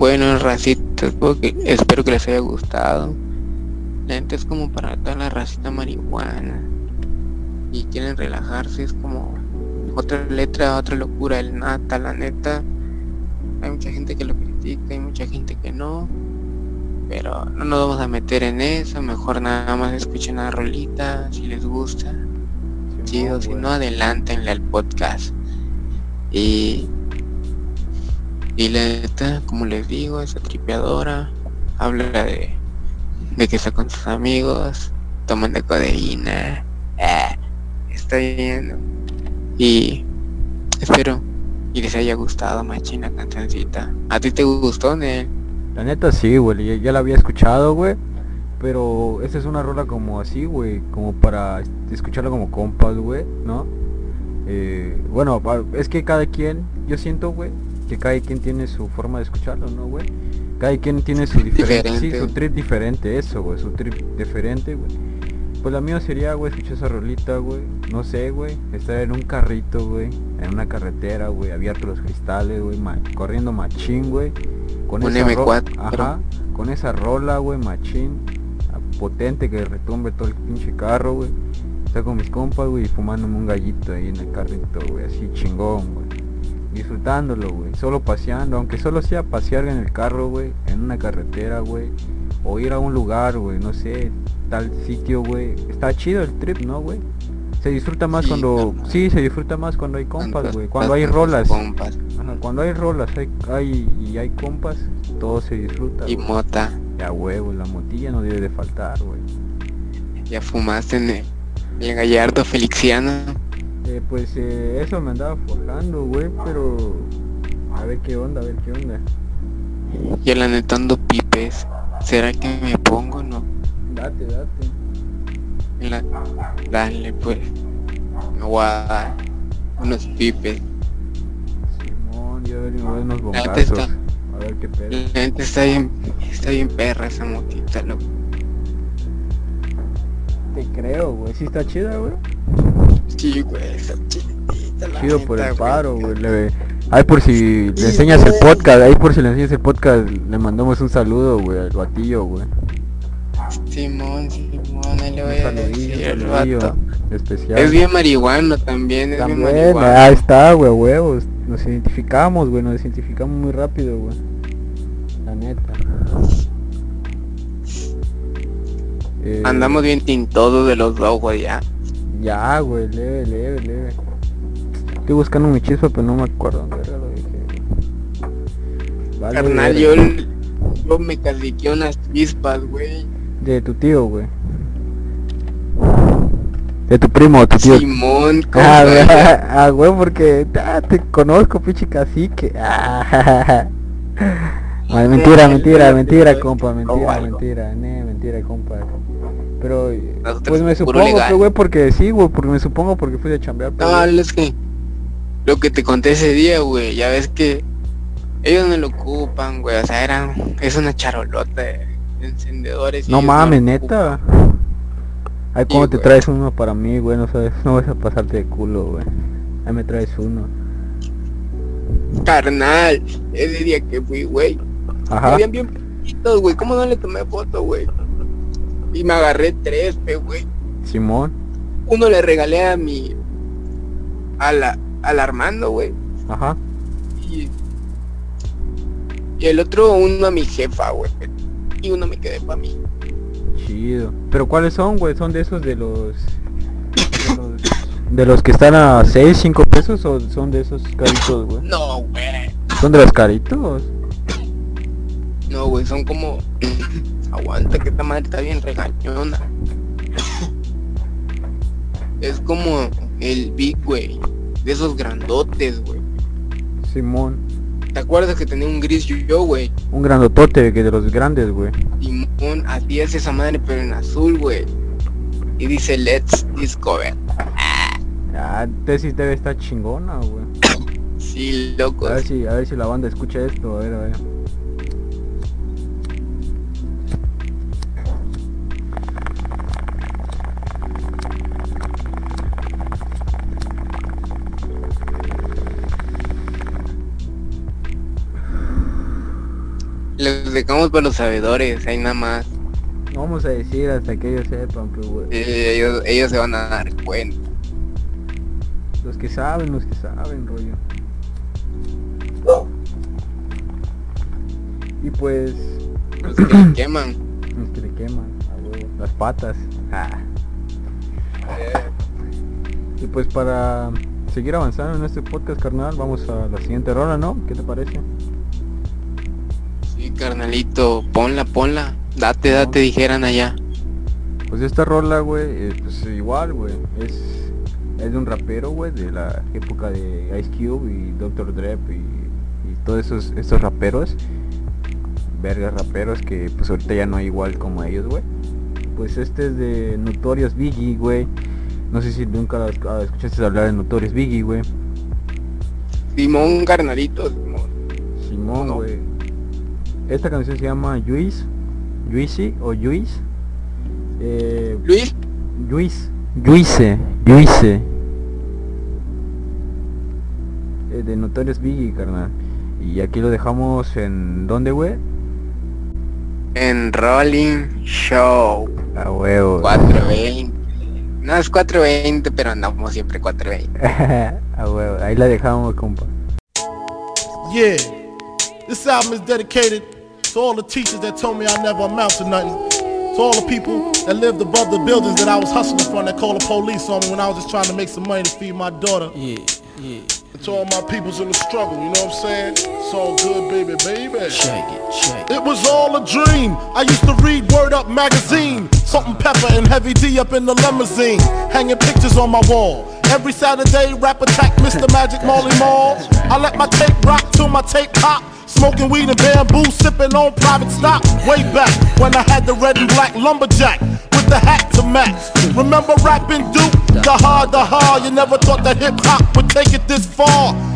Bueno, racita, espero que les haya gustado. La gente es como para toda la racita marihuana. Y quieren relajarse, es como otra letra, otra locura, el nata, la neta. Hay mucha gente que lo critica, hay mucha gente que no. Pero no nos vamos a meter en eso, mejor nada más escuchen la rolita, si les gusta. Chido, si no, adelántenle al podcast. Y y la neta, como les digo, es tripeadora. Habla de, de que está con sus amigos, toman de codeína. Eh, está bien. Y espero y les haya gustado machina cancioncita. ¿A ti te gustó, Nel? La neta sí, güey, ya, la había escuchado, güey. Pero esta es una rola como así, güey, como para escucharla como compas, güey, ¿no? Eh, bueno, es que cada quien, yo siento, güey, que cada quien tiene su forma de escucharlo, ¿no, güey? Cada quien tiene su diferente, sí, su trip diferente, eso, güey, su trip diferente, güey. Pues la mía sería, güey, escuchar esa rolita, güey. No sé, güey, estar en un carrito, güey, en una carretera, güey, abierto los cristales, güey, corriendo machín, güey. Con un M4. Ajá, con esa rola, güey, machín, potente que retumbe todo el pinche carro, güey. Está con mis compas, güey, fumándome un gallito ahí en el carrito, güey, así chingón, güey disfrutándolo, güey. Solo paseando, aunque solo sea pasear en el carro, güey, en una carretera, güey. O ir a un lugar, güey, no sé, tal sitio, güey. Está chido el trip, ¿no, güey? Se disfruta más cuando... Sí, se disfruta más cuando hay compas, güey. Cuando hay rolas. cuando hay rolas hay, hay, y hay compas, todo se disfruta. Y mota. Ya, huevo, la motilla no debe de faltar, güey. Ya fumaste en el, el gallardo feliciano. Eh, pues eh, eso me andaba forjando, güey, pero a ver qué onda, a ver qué onda. Y el anetando pipes, ¿será que me pongo no? Date, date. La... Dale, pues. Me voy a dar unos pipes. Simón, yo voy a unos bombazos. a ver qué pedo. La gente está bien, está bien perra esa motita, loco. Te creo, güey. ¿Sí está chida, güey? Sí, güey, está chidita Chido por el paro, güey. Ahí por si le enseñas el podcast, ahí por si le enseñas el podcast, le mandamos un saludo, güey, al batillo, güey. Simón, Simón, ahí le voy a decir el vato. Especial. Es bien marihuano también, es también, bien marihuano. Ahí está, güey, huevos. Nos identificamos, güey, nos identificamos muy rápido, güey. La neta. Eh, Andamos bien tintodos de los dos, güey, ya. Ya, güey, leve, leve, leve. Estoy buscando mi chispa, pero no me acuerdo dónde lo dije. Vale, Carnal, yo, yo me caliqué unas chispas, güey. De tu tío, güey. De tu primo, tu tío. Simón, *laughs* ah, *laughs* ah, güey, porque ah, te conozco, pinche cacique. *laughs* Ah, mentira, mentira, mentira, compa, mentira, mentira, ne, mentira, compa. Pero pues me supongo güey porque sí, güey, porque me supongo porque fui a chambear. No, es que lo que te conté ese día, güey, ya ves que ellos no lo ocupan, güey, o sea, eran es una charolota de encendedores. No mames, neta. Ay, ¿cómo te traes uno para mí, güey? No sabes, no vas a pasarte de culo, güey. Ahí me traes uno. Carnal, ese día que fui, güey. Ajá. Habían bien güey. ¿Cómo no le tomé foto, güey? Y me agarré tres, güey. Simón. Uno le regalé a mi al, al Armando, güey. Ajá. Y, y el otro uno a mi jefa, güey. Y uno me quedé para mí. Chido. Pero ¿cuáles son, güey? ¿Son de esos de los... De los, de los que están a 6, 5 pesos o son de esos caritos, güey? No, güey. ¿Son de los caritos? No, güey, son como... Aguanta, que esta madre está bien regañona. Es como el Big, güey. De esos grandotes, güey. Simón. ¿Te acuerdas que tenía un gris yo, güey? Un grandotote que de los grandes, güey. Simón, así es esa madre, pero en azul, güey. Y dice Let's Discover. Ah, tesis debe estar chingona, güey. *coughs* Sí, loco. A ver si, a ver si la banda escucha esto, a ver, a ver. Los dejamos para los sabedores, ahí nada más. No vamos a decir hasta que ellos sepan, pues, güey. Eh, ellos, ellos se van a dar cuenta. Los que saben, los que saben, rollo. Y pues, Los que le queman. *clears throat* los que le queman, a huevo, las patas. *laughs* Ah. Y pues para seguir avanzando en este podcast, carnal, vamos a la siguiente rola, ¿no? ¿Qué te parece? Sí, carnalito, ponla, ponla. Date, date, dijeran allá. Pues esta rola, güey, eh, pues igual, güey, es, es de un rapero, güey, de la época de Ice Cube y Dr. Dre y, y todos esos, esos raperos, vergas raperos que pues ahorita ya no hay igual como ellos, güey. Pues este es de Notorious Biggie, güey. No sé si nunca ah, escuchaste hablar de Notorious Biggie, güey. Simón, carnalito, Simón. Simón, No. Esta canción se llama Juice, Juicy o Juice. Eh, Luis, Juice, Juice, Juice. Eh, de Notorious Biggie, carnal. Y aquí lo dejamos en... ¿Dónde, güey? en Rolling Show. A huevo. 420. No es 420, pero andamos siempre 420. *laughs* A huevo. Ahí la dejamos, compa. Yeah, this album is dedicated to all the teachers that told me I never amount to nothing. To all the people that lived above the buildings that I was hustling from that called the police on me when I was just trying to make some money to feed my daughter. Yeah, yeah. And to all my peoples in the struggle, you know what I'm saying? It's all good, baby, baby. Check it, check it. It was all a dream. I used to read Word Up magazine. Salt and pepper and heavy D up in the limousine. Hanging pictures on my wall. Every Saturday, rap attack Mr. Magic Molly Mall. I let my tape rock till my tape pop. Smoking weed and bamboo, sipping on private stock. Way back when I had the red and black lumberjack with the hat to match. Remember rapping Duke? The hard, the hard. You never thought that hip hop would take it this far.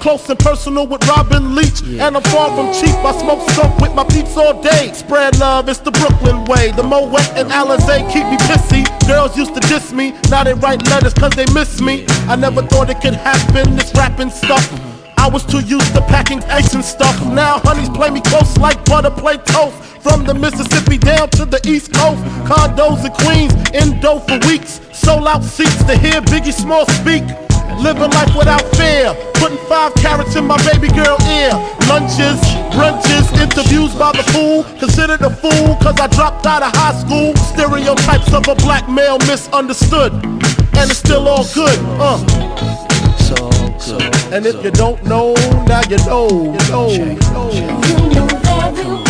Close and personal with Robin Leach. And I'm far from cheap. I smoke skunk with my peeps all day. Spread love, it's the Brooklyn way. The Moet and Alizé keep me pissy. Girls used to diss me. Now they write letters cause they miss me. I never thought it could happen, this rapping stuff. I was too used to packing ice and stuff. Now honeys play me close like butter play toast. From the Mississippi down to the East Coast. Condos in Queens, indo for weeks. Sold out seats to hear Biggie Small speak. Living life without fear. Putting five carrots in my baby girl ear. Lunches, brunches, interviews by the fool. Considered a fool cause I dropped out of high school. Stereotypes of a black male misunderstood. And it's still all good. Uh. so good. And if you don't know, now you know. You know. You know.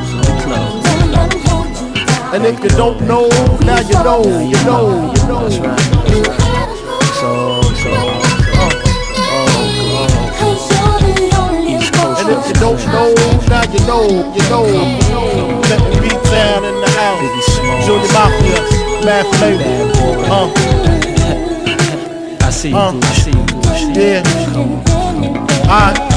And if you don't know, now you know, you know, you know. That's right. You had a good So, so, oh, oh, Cause you're the only East Coast And if you don't know, now you know, you know, you know. Let the beat down in the house. Junior Mafia. Bad boy. Uh, *laughs* I see you, Uh. I see you, boo, I see you. yeah. Alright.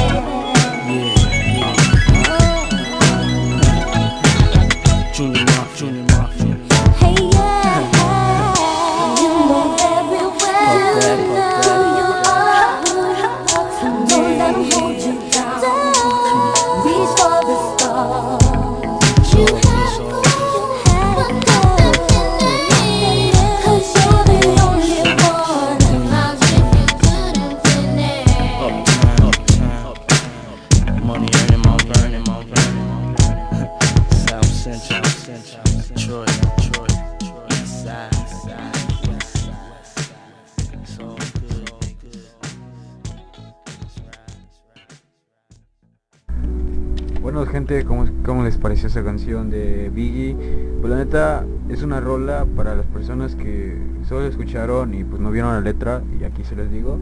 Pareció esa canción de Biggie? Pues la neta es una rola para las personas que solo escucharon y pues no vieron la letra y aquí se les digo.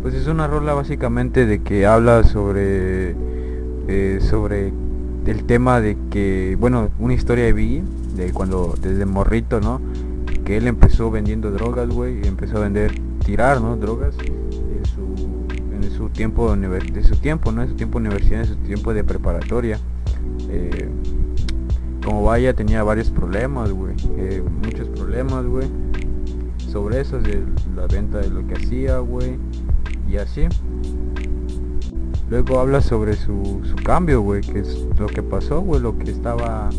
Pues es una rola básicamente de que habla sobre eh, sobre el tema de que, bueno, una historia de Biggie, de cuando desde morrito, ¿no? Que él empezó vendiendo drogas, güey, y empezó a vender, tirar, ¿no? Drogas en su, en su tiempo de su tiempo, ¿no? En su tiempo de universidad, en su tiempo de preparatoria. Eh, como vaya tenía varios problemas, güey, eh, muchos problemas, güey, sobre eso, de la venta de lo que hacía, güey, y así. Luego habla sobre su, su cambio, güey, que es lo que pasó, güey, lo que estaba,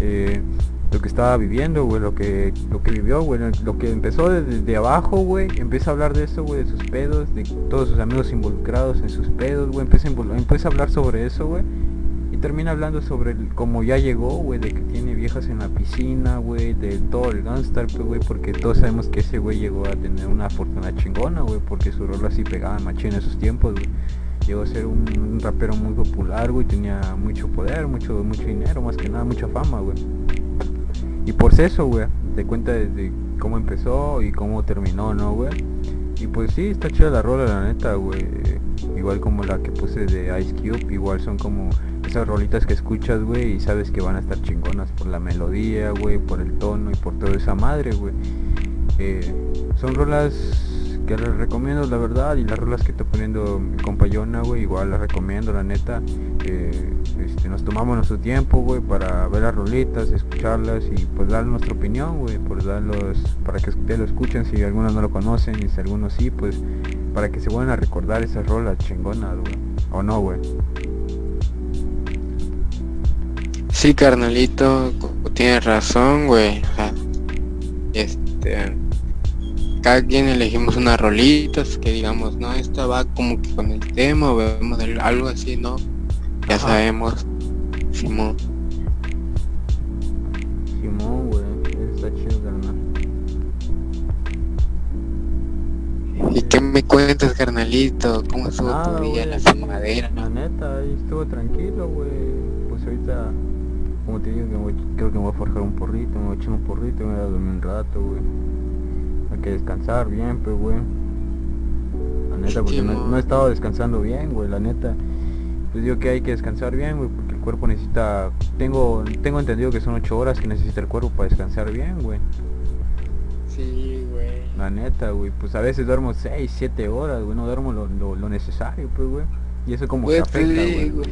eh, lo que estaba viviendo, güey, lo que, lo que vivió, güey, lo que empezó desde de abajo, güey, empieza a hablar de eso, güey, de sus pedos, de todos sus amigos involucrados en sus pedos, güey, empieza, a empieza a hablar sobre eso, güey, termina hablando sobre el- cómo ya llegó, güey, de que tiene viejas en la piscina, güey, de todo el pues, güey, porque todos sabemos que ese güey llegó a tener una fortuna chingona, güey, porque su rol así pegaba machín en esos tiempos, güey. Llegó a ser un, un rapero muy popular, güey, tenía mucho poder, mucho, mucho dinero, más que nada, mucha fama, güey. Y por eso, güey, te cuenta desde cómo empezó y cómo terminó, ¿no, güey? Y pues sí, está chida la rola, la neta, güey. Igual como la que puse de Ice Cube, igual son como esas rolitas que escuchas, güey, y sabes que van a estar chingonas por la melodía, güey, por el tono y por toda esa madre, güey. Eh, son rolas que les recomiendo, la verdad, y las rolas que está poniendo mi compa Yona, güey, igual las recomiendo, la neta. Eh, este, nos tomamos nuestro tiempo, güey, para ver las rolitas, escucharlas y pues dar nuestra opinión, güey, por darlos, para que ustedes lo escuchen si algunos no lo conocen y si algunos sí, pues para que se vuelvan a recordar esas rolas chingonas, güey. O no, güey. Sí, carnalito, tienes razón, güey. o sea, Este, cada quien elegimos unas rolitas que digamos, no, esta va como que con el tema, o vemos algo así, ¿no? Ya Ajá. sabemos. Simón. Simón, güey, está chido, carnal. ¿Y qué me cuentas, carnalito? ¿Cómo estuvo tu día, güey. la fumadera? La neta, ahí estuvo tranquilo, güey. Pues ahorita, como te digo, que voy- creo que me voy a forjar un porrito, me voy a echar un porrito, me voy a dormir un rato, güey. Hay que descansar bien, pues, güey. La neta, porque no, no he estado descansando bien, güey, la neta. pues digo que hay que descansar bien, güey, porque el cuerpo necesita, tengo, tengo entendido que son 8 horas que necesita el cuerpo para descansar bien, güey. Sí, güey. La neta, güey, pues a veces duermo 6, 7 horas, güey, no duermo lo, lo, lo necesario, pues, güey. Y eso como Pues, afecta, güey. güey.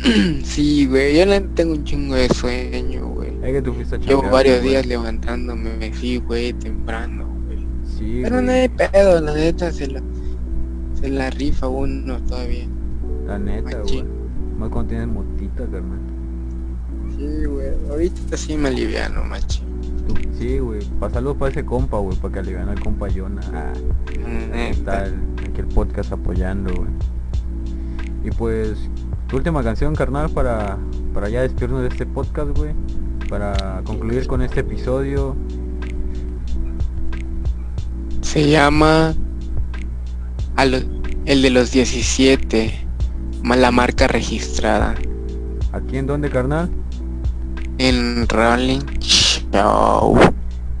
*clears throat* Sí, güey, yo neta tengo un chingo de sueño, güey. Es que tú fuiste a Llevo varios güey. días levantándome, sí, güey, temprano, güey. Sí, Pero güey, no hay pedo, la neta se la, se la rifa uno todavía. la neta, güey. Más cuando tienes motitas, hermano. Sí, güey, ahorita sí me aliviano, machi. Sí, güey, pasarlo para ese compa, güey, para que alivian al compa Yona. Ah, está el, aquí el podcast apoyando, güey. Y pues, tu última canción, carnal, para, para ya despedirnos de este podcast, güey. Para concluir con este episodio. Se llama a lo- el de los 17, ma- la marca registrada ¿Aquí en dónde, carnal? en Rolling Show.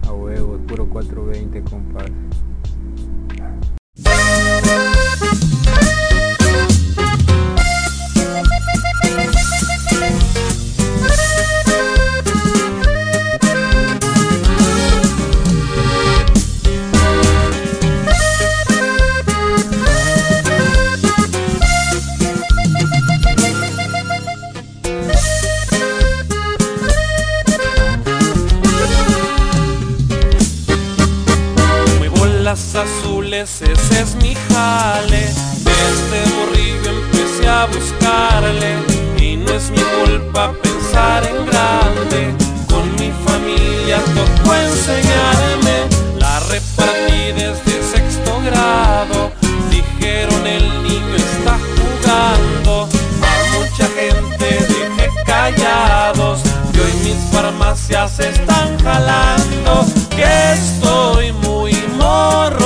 A huevo, puro 420, compadre. Bolas azules, ese es mi jale. Desde morrillo empecé a buscarle. Y no es mi culpa pensar en grande. Con mi familia tocó enseñarme. La repartí desde sexto grado. Dijeron el niño está jugando. A mucha gente dije callados. Y hoy mis farmacias están jalando. Que estoy muy morro.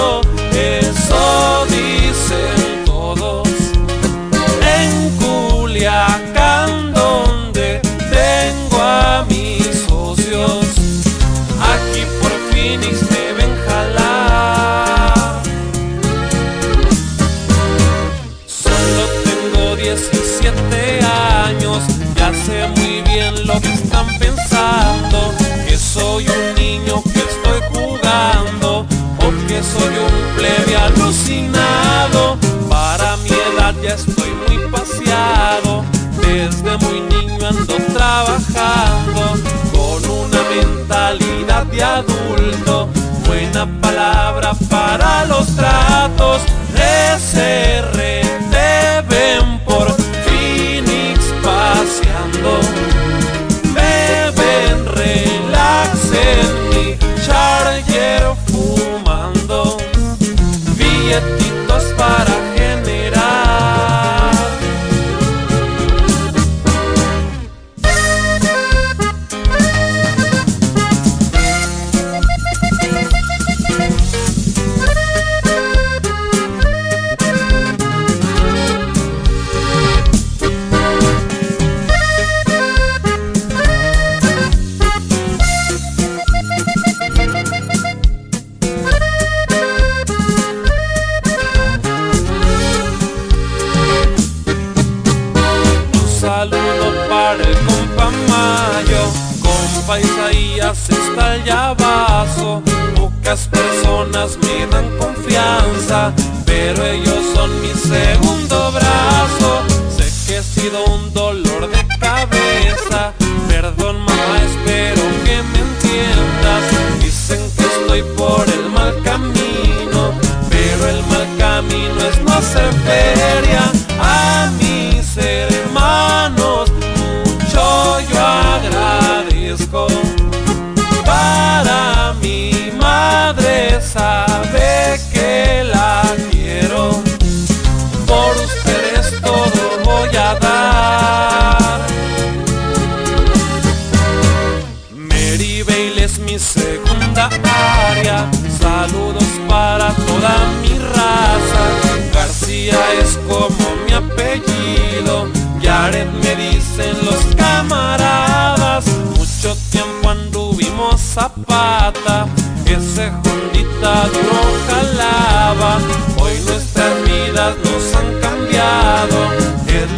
Agradezco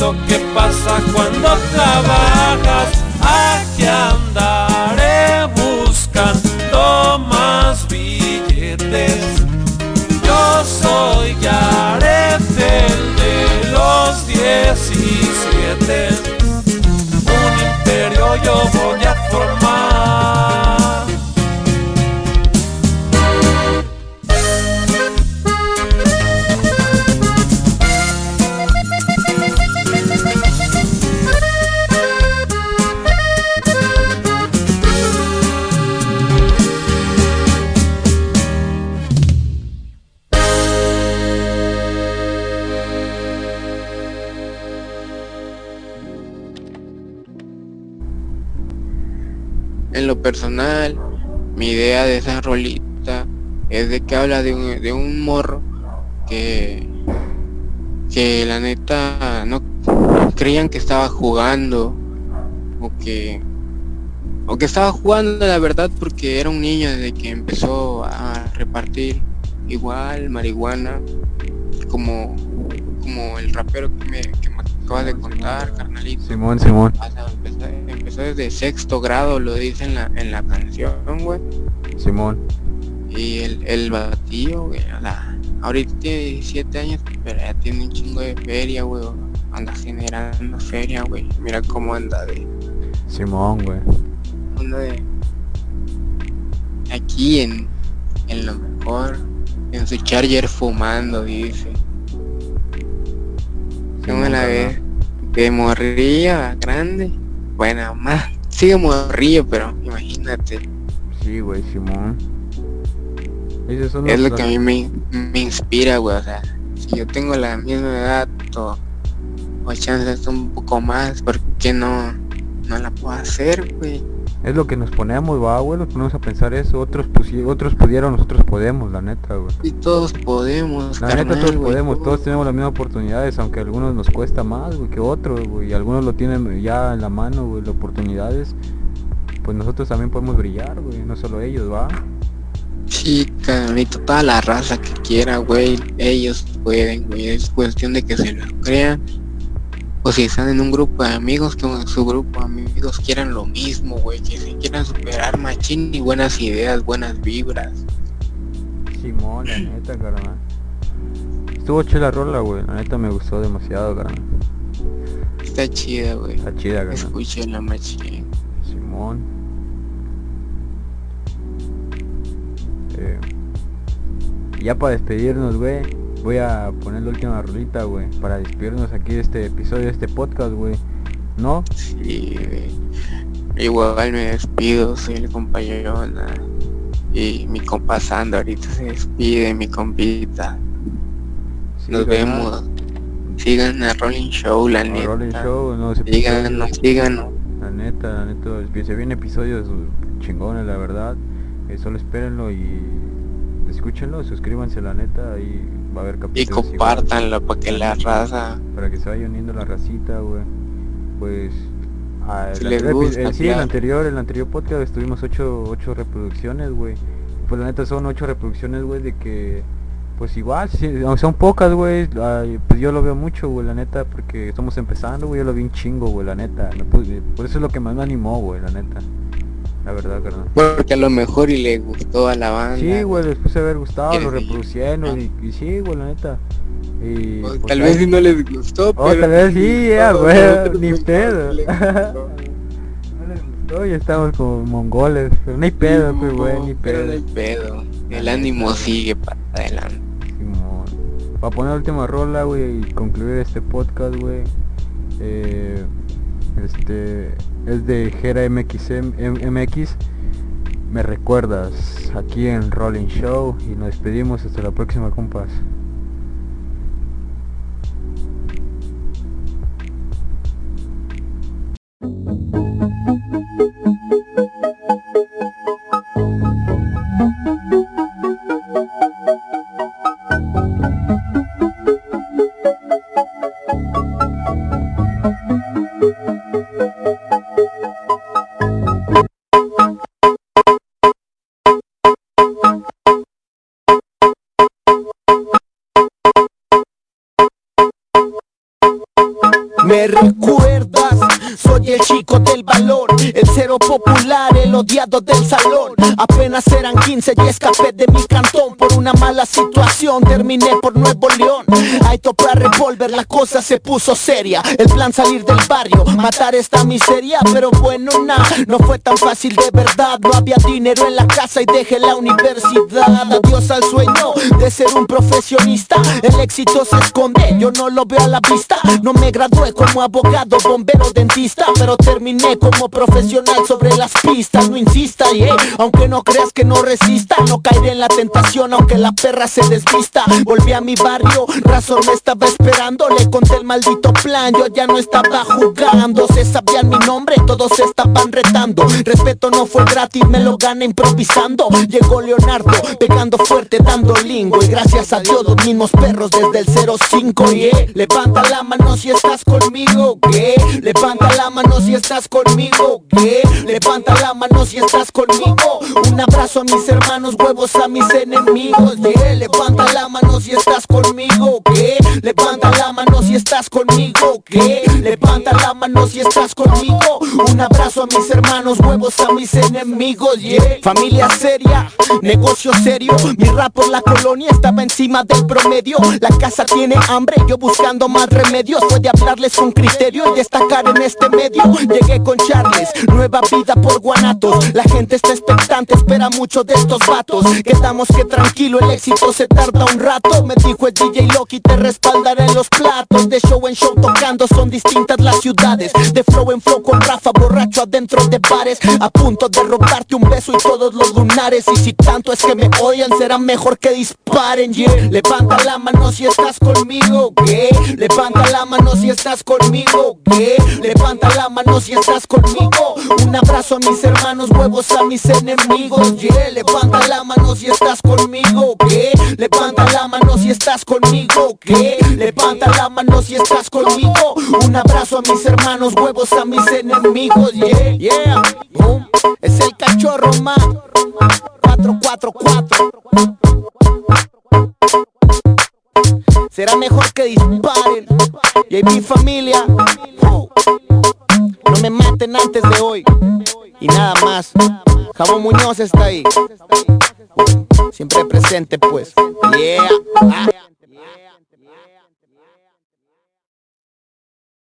lo que casa cuando trabajas. Aquí andaré buscando más billetes. Yo soy Yaret, el de los 17. Un imperio yo voy a formar. De esa rolita es de que habla de un, de un morro que, que la neta no creían que estaba jugando o que o que estaba jugando la verdad porque era un niño desde que empezó a repartir igual marihuana como como el rapero que me, que me acabas de contar carnalito Simón, Simón. o sea, desde sexto grado, lo dice en la, en la canción, güey. Simón. Y el, el batillo, güey, ahorita tiene 17 años, pero ya tiene un chingo de feria, güey. Anda generando feria, güey. Mira cómo anda de, Simón, güey. anda de aquí en, en lo mejor, en su charger fumando, dice. ¿Cómo Simón, la ves? De morrillo a grande. Bueno, más. Sigue morrillo, pero imagínate. Sí, güey, Simón. Es lo que a mí me, me inspira, güey. O sea, si yo tengo la misma edad o, o chances un poco más, ¿por qué no, no la puedo hacer, güey? Es lo que nos ponemos, va, güey, nos ponemos a pensar eso. Otros pusi- otros pudieron, nosotros podemos, la neta, güey. Y todos podemos, La neta carnal, todos güey, podemos, todos tenemos las mismas oportunidades, aunque a algunos nos cuesta más, güey, que otros, güey, y algunos lo tienen ya en la mano, güey, las oportunidades. Pues nosotros también podemos brillar, güey, no solo ellos, va. Sí, carnalito, toda la raza que quiera, güey, ellos pueden, güey. Es cuestión de que se lo crean. O si están en un grupo de amigos, que su grupo de amigos quieran lo mismo, güey. Que se quieran superar machín y buenas ideas, buenas vibras. Simón, la neta, carnal. Estuvo chida la rola, güey, la neta me gustó demasiado, carnal. Está chida, güey. Está chida, carnal. Escuchen la machín. Simón. Eh, ya para despedirnos, güey, voy a poner la última rolita, güey, para despedirnos aquí de este episodio, de este podcast, güey. ¿No? Sí, güey. Igual me despido, soy el compañero. Y mi compa Sandro ahorita se despide, mi compita. Sí, Nos vemos. Sigan a Rolling Show, la neta. Rolling Show, no se Síganos, síganos. La neta, la neta, se vienen episodios chingones, la verdad. Eh, solo espérenlo y escúchenlo, suscríbanse, la neta, y va a haber Y capítulos. compártanlo para que la raza. para que se vaya uniendo la racita, güey. Pues Si el les gusta, eh, sí, el anterior, el anterior podcast estuvimos ocho, ocho reproducciones, güey. Pues la neta son ocho reproducciones, güey, de que pues igual, sí, son pocas, güey, pues yo lo veo mucho, güey, la neta, porque estamos empezando, güey, yo lo vi un chingo, güey, la neta. puse- por eso es lo que más me animó, güey, la neta. La verdad, carnal. Porque a lo mejor y le gustó a la banda. Sí, güey, después de haber gustado, ¿Quieres lo reproducieron y, y sí, güey, la neta. Y, O pues, tal vez si no les gustó, Oh, pero... tal vez sí, ya, No, güey, ni pedo. *laughs* No les gustó y estamos como mongoles, pero no hay pedo, pues, güey, ni Pero no hay pedo. El ánimo sigue para adelante. Para poner la última rola, güey, y concluir este podcast, güey. eh, este es de Gera MX, MX. Me recuerdas aquí en Rolling Show y nos despedimos hasta la próxima, compas. Odiado del salón. Apenas eran 15 y escapé de mi cantón por una mala situación. Terminé por Nuevo León. Hay topa revolver, la cosa se puso seria. El plan salir del barrio, matar esta miseria. Pero bueno, nada, no fue tan fácil de verdad. No había dinero en la casa y dejé la universidad. Adiós al sueño de ser un profesionista. El éxito se esconde, yo no lo veo a la vista. No me gradué como abogado, bombero, dentista. Pero terminé como profesional sobre las pistas. No insista, yeah. aunque no creas que no resista. No caeré en la tentación, aunque la perra se desvista. Volví a mi barrio, Razor me estaba esperando. Le conté el maldito plan, yo ya no estaba jugando. Se sabían mi nombre, todos se estaban retando. Respeto no fue gratis, me lo gané improvisando. Llegó Leonardo, pegando fuerte, dando lingo. Y gracias a Dios, los mismos perros desde el 05. Yeah. Levanta la mano si estás conmigo, que Levanta la mano si estás conmigo, que Levanta la mano si estás conmigo. Un abrazo a mis hermanos, huevos a mis enemigos, yeah. Levanta la mano si estás conmigo, que Levanta la mano si estás conmigo, que Levanta la mano si estás conmigo. Un abrazo a mis hermanos, huevos a mis enemigos, yeah. Familia seria, negocio serio. Mi rap por la colonia estaba encima del promedio. La casa tiene hambre, yo buscando más remedios. Puede hablarles con criterio y destacar en este medio. Llegué con Charles, nueva vida por La gente está expectante, espera mucho de estos vatos. Quedamos que tranquilo, el éxito se tarda un rato. Me dijo el DJ Loki, te respaldaré en los platos. De show en show tocando, son distintas las ciudades. De flow en flow con Rafa, borracho adentro de bares. A punto de robarte un beso y todos los lunares. Y si tanto es que me odian, será mejor que disparen. Yeah. Levanta la mano si estás conmigo, que Levanta la mano si estás conmigo, que Levanta la mano si estás conmigo. Un abrazo a mis hermanos, huevos a mis enemigos. Yeah. Levanta la mano si estás conmigo, que Levanta la mano si estás conmigo, que Levanta la mano si estás conmigo. Un abrazo a mis hermanos, huevos a mis enemigos. Yeah, yeah. Boom. Es el cachorro más. 444. Será mejor que disparen. Y mi familia. uh, No me maten antes de hoy y nada más. Jabón Muñoz está ahí. Siempre presente pues. Yeah. Ah.